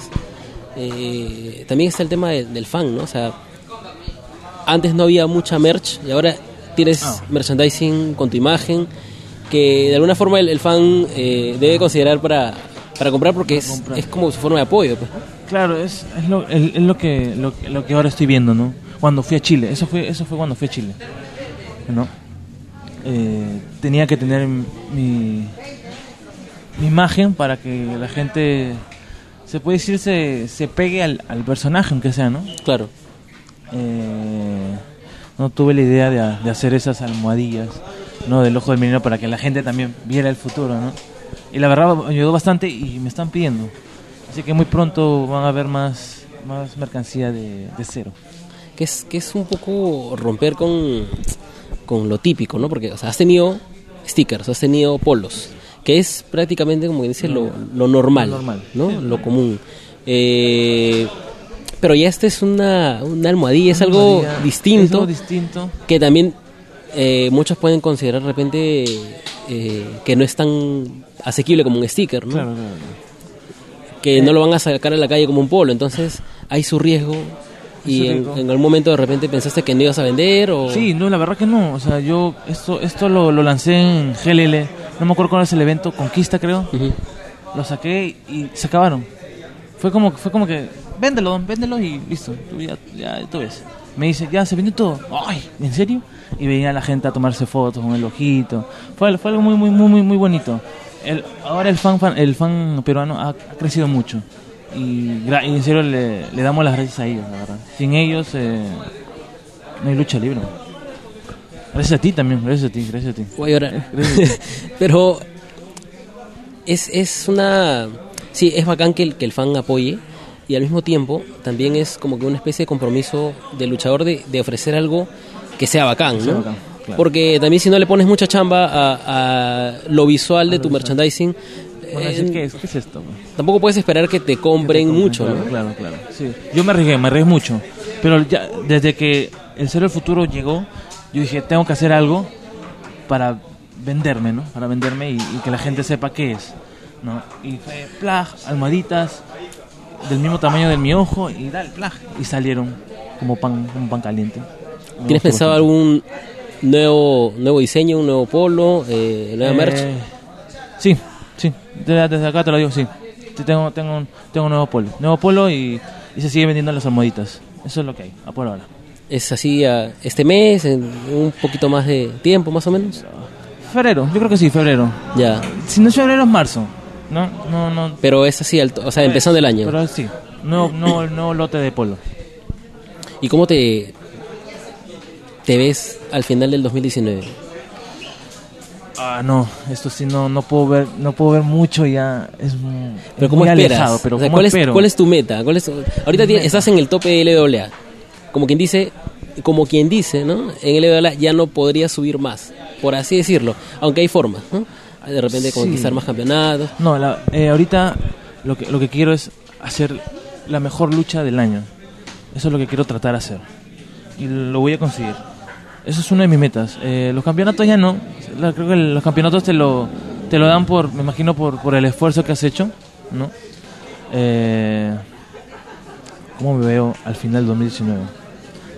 Eh, también está el tema de- del fan, ¿no? O sea, antes no había mucha merch y ahora tienes Ah. merchandising con tu imagen que de alguna forma el, el fan eh, debe considerar para, para comprar porque es, comprar. es como su forma de apoyo. Pues. Claro, es, es, lo, es lo, que, lo, lo que ahora estoy viendo, ¿no? Cuando fui a Chile, eso fue, eso fue cuando fui a Chile, ¿no? Eh, tenía que tener mi, mi imagen para que la gente, se puede decir, se, se pegue al, al personaje, aunque sea, ¿no? Claro. Eh, no tuve la idea de, de hacer esas almohadillas, ¿no? Del ojo del minero para que la gente también viera el futuro, ¿no? Y la verdad ayudó bastante y me están pidiendo. Así que muy pronto van a ver más, más mercancía de, de cero. que es, que es un poco romper con, con lo típico, ¿no? Porque, o sea, has tenido stickers, has tenido polos, que es prácticamente, como dice, lo, lo normal, Lo normal, ¿no? sí. Lo común. Eh, pero ya este es una, una almohadilla, es algo Almohadilla, distinto, es algo distinto. que también eh, muchos pueden considerar de repente eh, que no es tan asequible como un sticker, ¿no? Claro, claro. que no lo van a sacar a la calle como un polo, entonces hay su riesgo y en, algún momento de repente pensaste que no ibas a vender o Sí, no, la verdad que no. O sea, yo esto, esto lo, lo lancé en GLL. No me acuerdo cuál es el evento, Conquista creo. Lo saqué y se acabaron. Fue como, fue como que, véndelo, véndelo y listo. Tú ya, ya tú ves. Me dice, ya se vendió todo. Ay, ¿en serio? Y venía la gente a tomarse fotos con el ojito. Fue, fue algo muy, muy, muy, muy, bonito. El, ahora el fan, fan- el fan peruano ha, ha crecido mucho. Y, y en serio le, le damos las gracias a ellos, la verdad. Sin ellos eh, no hay lucha libre. Gracias a ti también, gracias a ti, gracias a ti. voy a llorar. [laughs] Gracias a ti. [laughs] Pero es, es una... Sí, es bacán que el, que el fan apoye y al mismo tiempo también es como que una especie de compromiso del luchador de, de ofrecer algo que sea bacán, sea ¿no? bacán, claro. Porque también si no le pones mucha chamba a, a lo visual de tu visual. merchandising, decir, eh, ¿qué es, ¿qué es esto? tampoco puedes esperar que te compren Claro, mucho, ¿no? Claro, claro. Sí. Yo me arriesgué, me arriesgué mucho. Pero ya desde que el Cero del Futuro llegó, yo dije, tengo que hacer algo para venderme, ¿no? Para venderme y, y que la gente sepa qué es, ¿no? Y fue plag, almohaditas del mismo tamaño de mi ojo y plag. Y salieron como pan, como pan caliente. Me ¿Tienes pensado bastante. algún nuevo nuevo diseño, un nuevo polo, eh, nueva Eh, merch? Sí, sí. Desde, desde acá te lo digo, sí. Sí, tengo, tengo, un- tengo un nuevo polo. Nuevo polo y, y se sigue vendiendo las almohaditas. Eso es lo que hay, a por ahora. ¿Es así a este mes, en un poquito más de tiempo más o menos? Febrero, yo creo que sí, febrero. Ya. Si no es febrero, es marzo. No, no, no. Pero es así, al- o sea, empezando el año. Pero sí, no, no, no lote de polo. ¿Y cómo te, te ves al final del 2019? Ah, no, esto sí no, no puedo ver, no puedo ver mucho ya. Es muy, Pero ¿cómo muy esperas? alejado, pero O sea, ¿cómo ¿cuál, es, cuál es tu meta? ¿Cuál es, ahorita tienes- estás en el tope de LWA. Como quien dice, como quien dice, ¿no? En LWA ya no podría subir más, por así decirlo. Aunque hay formas, ¿no? De repente Sí. conquistar más campeonatos. No, la- eh, ahorita lo que, lo que quiero es hacer la mejor lucha del año. Eso es lo que quiero tratar de hacer. Y lo voy a conseguir. Eso es una de mis metas. Eh, los campeonatos ya no. La- creo que los campeonatos te lo, te lo dan por, me imagino, por, por el esfuerzo que has hecho, ¿no? Eh, ¿Cómo me veo al final del 2019?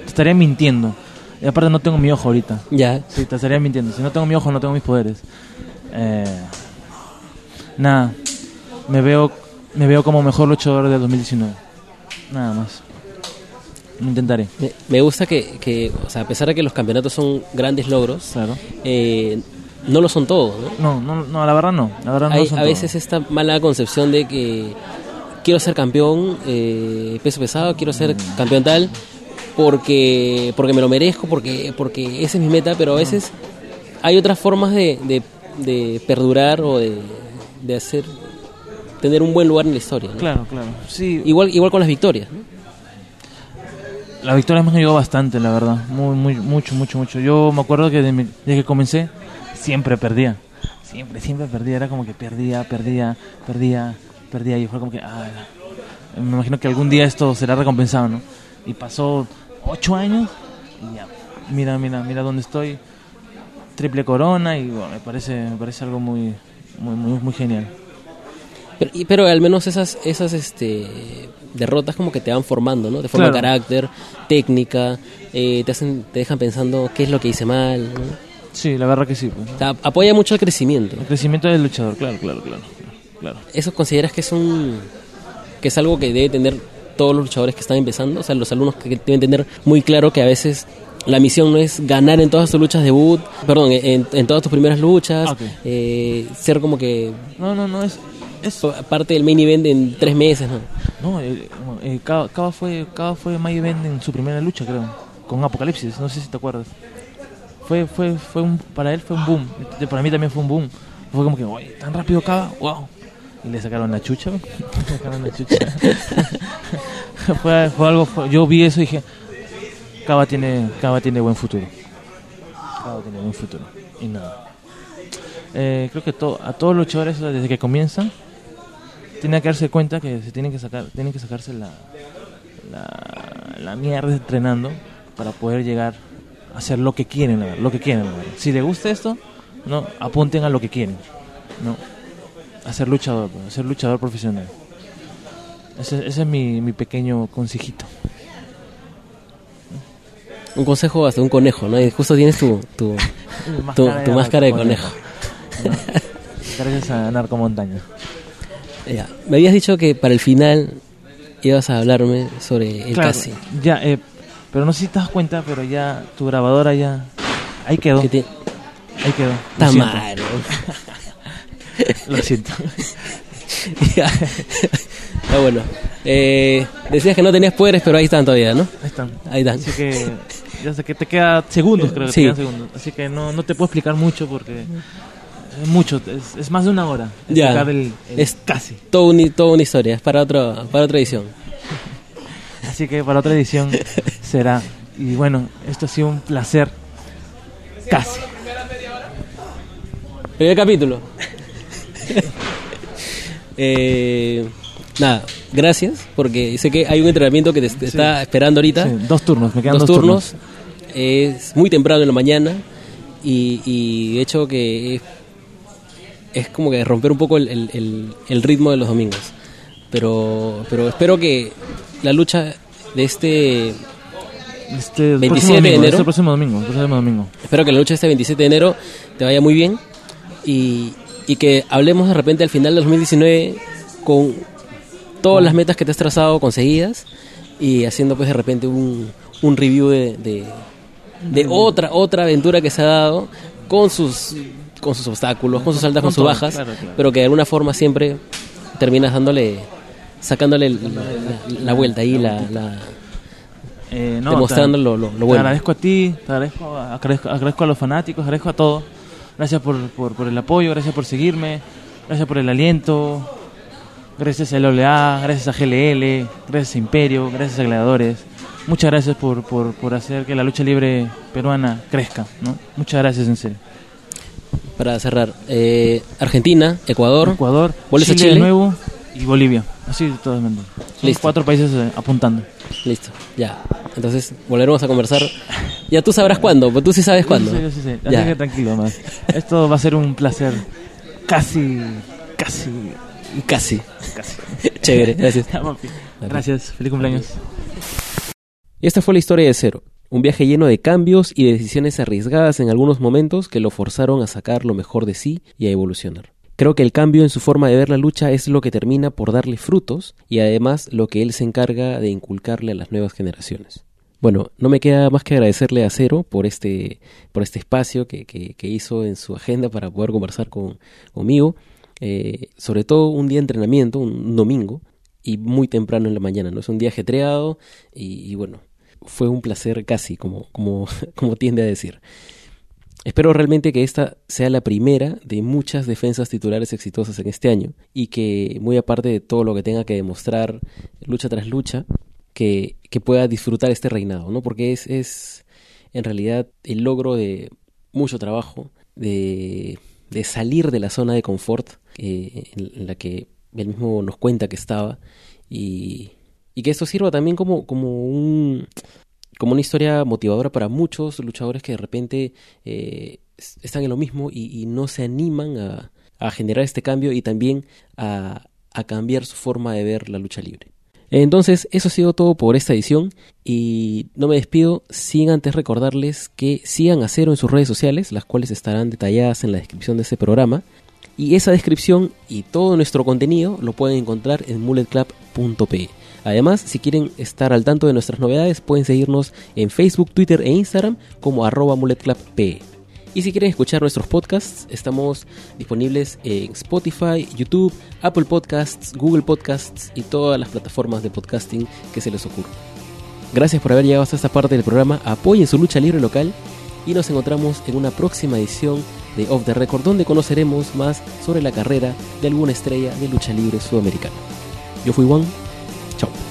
Te estaría mintiendo. Y aparte no tengo mi ojo ahorita. Ya. Sí, te estaría mintiendo. Si no tengo mi ojo, no tengo mis poderes. Eh, nada, me veo, me veo como mejor luchador del 2019. Nada más. Lo intentaré, Me, me gusta que, que, o sea, a pesar de que los campeonatos son grandes logros, claro. eh, no lo son todos, ¿no? No, no, no, la verdad no. La verdad no Hay son a todos. veces esta mala concepción de que quiero ser campeón eh, peso pesado, quiero ser Mm. campeón tal porque porque me lo merezco, porque porque esa es mi meta, pero a veces hay otras formas de, de, de perdurar o de, de hacer tener un buen lugar en la historia. ¿no? Claro, claro. Sí, Igual igual con las victorias. ¿no? la victoria me ha ayudado bastante, la verdad. Muy, muy, mucho, mucho, mucho. Yo me acuerdo que desde que comencé, siempre perdía. Siempre, siempre perdía. Era como que perdía, perdía, perdía, perdía. Y fue como que, ah, me imagino que algún día esto será recompensado, ¿no? Y pasó ocho años y ya. Mira, mira, mira dónde estoy. Triple corona y bueno, me parece, me parece algo muy, muy, muy, muy genial. Pero, y- pero al menos esas esas este derrotas como que te van formando, ¿no? Te forman Claro. carácter, técnica, eh, te hacen te dejan pensando qué es lo que hice mal, ¿no? Sí, la verdad que sí. pues, ¿no? O sea, apoya mucho el crecimiento. El crecimiento del luchador, claro, claro, claro. claro. ¿Eso consideras que es un que es algo que debe tener todos los luchadores que están empezando? O sea, los alumnos que deben tener muy claro que a veces la misión no es ganar en todas tus luchas debut, perdón, en, en todas tus primeras luchas, Ok. eh, ser como que No, no, no, es... es pa- parte del main event en tres meses, ¿no? No, eh, eh, Cava, Cava fue, Cava fue May Event en su primera lucha, creo, con Apocalipsis, no sé si te acuerdas. Fue, fue, fue un, para él fue un boom, Eh, para mí también fue un boom. Fue como que, oye, tan rápido Cava, wow. Y le sacaron la chucha, [laughs] le sacaron la chucha. [laughs] fue, fue algo, fue- yo vi eso y dije, Cava tiene, Cava tiene buen futuro. Cava tiene buen futuro. Y nada. Eh, creo que a todos los luchadores desde que comienzan tienen que darse cuenta que se tienen que sacar tienen que sacarse la, mierda entrenando para poder llegar a hacer lo que quieren lo que quieren si les gusta esto no apunten a lo que quieren no a ser luchador pues, a ser luchador profesional ese, ese es mi, mi pequeño consejito Un consejo hasta un conejo, ¿no? Y justo tienes tu, tu, [laughs] tu, tu máscara de conejo. gracias a Narco Montaña [laughs] Ya. Me habías dicho que para el final ibas a hablarme sobre el Claro, casi. ya eh, pero no sé si te das cuenta pero ya tu grabadora ya ahí quedó te... ahí quedó Está mal. [laughs] Lo siento. Ya. Está bueno. Eh, decías que no tenías poderes, pero ahí están todavía, ¿no? Ahí están. Ahí están. Así que ya sé que te queda segundos, creo que Sí. te quedan segundos. Así que no, no te puedo explicar mucho porque es mucho, es, es más de una hora. Ya. explicar el- el Es casi. Todo un- toda una historia, es para, otro, para otra edición. [laughs] Así que para otra edición será. Y bueno, esto ha sido un placer. Casi. Primer capítulo. [laughs] Eh, nada, gracias, porque sé que hay un entrenamiento que te, te está esperando ahorita. Sí, dos turnos, me quedan dos dos, turnos. Es muy temprano en la mañana y, y de hecho que es, es como que romper un poco el, el- el- el ritmo de los domingos. Pero, pero espero que la lucha de este Este, el 27 próximo de enero. este próximo domingo, el próximo domingo. Espero que la lucha de este 27 de enero te vaya muy bien y, y que hablemos de repente al final del 2019 con todas las metas que te has trazado conseguidas y haciendo pues de repente un, un review de, de, de otra, otra aventura que se ha dado con sus, con sus obstáculos, con sus altas, con, sus bajas, claro, claro. pero que de alguna forma siempre terminas dándole, sacándole la, la vuelta ahí, la, la- Eh, no, demostrando te- lo, lo, lo Te bueno. agradezco a ti, te agradezco, a- agradezco, agradezco a los fanáticos, agradezco a todos. Gracias por, por, por el apoyo, gracias por seguirme, gracias por el aliento, gracias a LOA, gracias a GLL, gracias a Imperio, gracias a Gladiadores. Muchas gracias por, por, por hacer que la lucha libre peruana crezca. ¿no? Muchas gracias, en serio. Para cerrar, eh, Argentina, Ecuador, Ecuador, ¿Vuelves a Chile, de Chile? nuevo y Bolivia. Así todo el mundo. Son Listo. cuatro países eh, apuntando. listo, ya. Entonces volveremos a conversar. Ya tú sabrás cuándo, pero tú sí sabes cuándo. Sí, sí, sí. Así Ya. que tranquilo, man. Esto va a ser un placer casi, casi, Casi. casi. [laughs] Chévere, gracias. [laughs] Gracias, feliz cumpleaños. Y esta fue la historia de Cero, un viaje lleno de cambios y de decisiones arriesgadas en algunos momentos que lo forzaron a sacar lo mejor de sí y a evolucionar. Creo que el cambio en su forma de ver la lucha es lo que termina por darle frutos y además lo que él se encarga de inculcarle a las nuevas generaciones. Bueno, no me queda más que agradecerle a Cero por este, por este espacio que, que- que hizo en su agenda para poder conversar con, conmigo, eh, sobre todo un día de entrenamiento, un, domingo, y muy temprano en la mañana, ¿no? Es un día ajetreado y bueno, fue un placer casi, como, como, [laughs] como tiende a decir. Espero realmente que esta sea la primera de muchas defensas titulares exitosas en este año y que, muy aparte de todo lo que tenga que demostrar lucha tras lucha, que, que pueda disfrutar este reinado, ¿no? Porque es, es en realidad el logro de mucho trabajo, de, de salir de la zona de confort eh, en, en la que él mismo nos cuenta que estaba y, y que esto sirva también como, como un como una historia motivadora para muchos luchadores que de repente eh, es- están en lo mismo y, no se animan a, a generar este cambio y también a, a cambiar su forma de ver la lucha libre. Entonces, eso ha sido todo por esta edición y no me despido sin antes recordarles que sigan a Cero en sus redes sociales, las cuales estarán detalladas en la descripción de este programa. Y esa descripción y todo nuestro contenido lo pueden encontrar en mulletclub.pe. Además, si quieren estar al tanto de nuestras novedades, pueden seguirnos en Facebook, Twitter e Instagram como arroba mulletclub.pe. Y si quieren escuchar nuestros podcasts, estamos disponibles en Spotify, YouTube, Apple Podcasts, Google Podcasts y todas las plataformas de podcasting que se les ocurra. Gracias por haber llegado hasta esta parte del programa. Apoyen su lucha libre local y nos encontramos en una próxima edición de Off the Record donde conoceremos más sobre la carrera de alguna estrella de lucha libre sudamericana. Yo fui Juan チャオ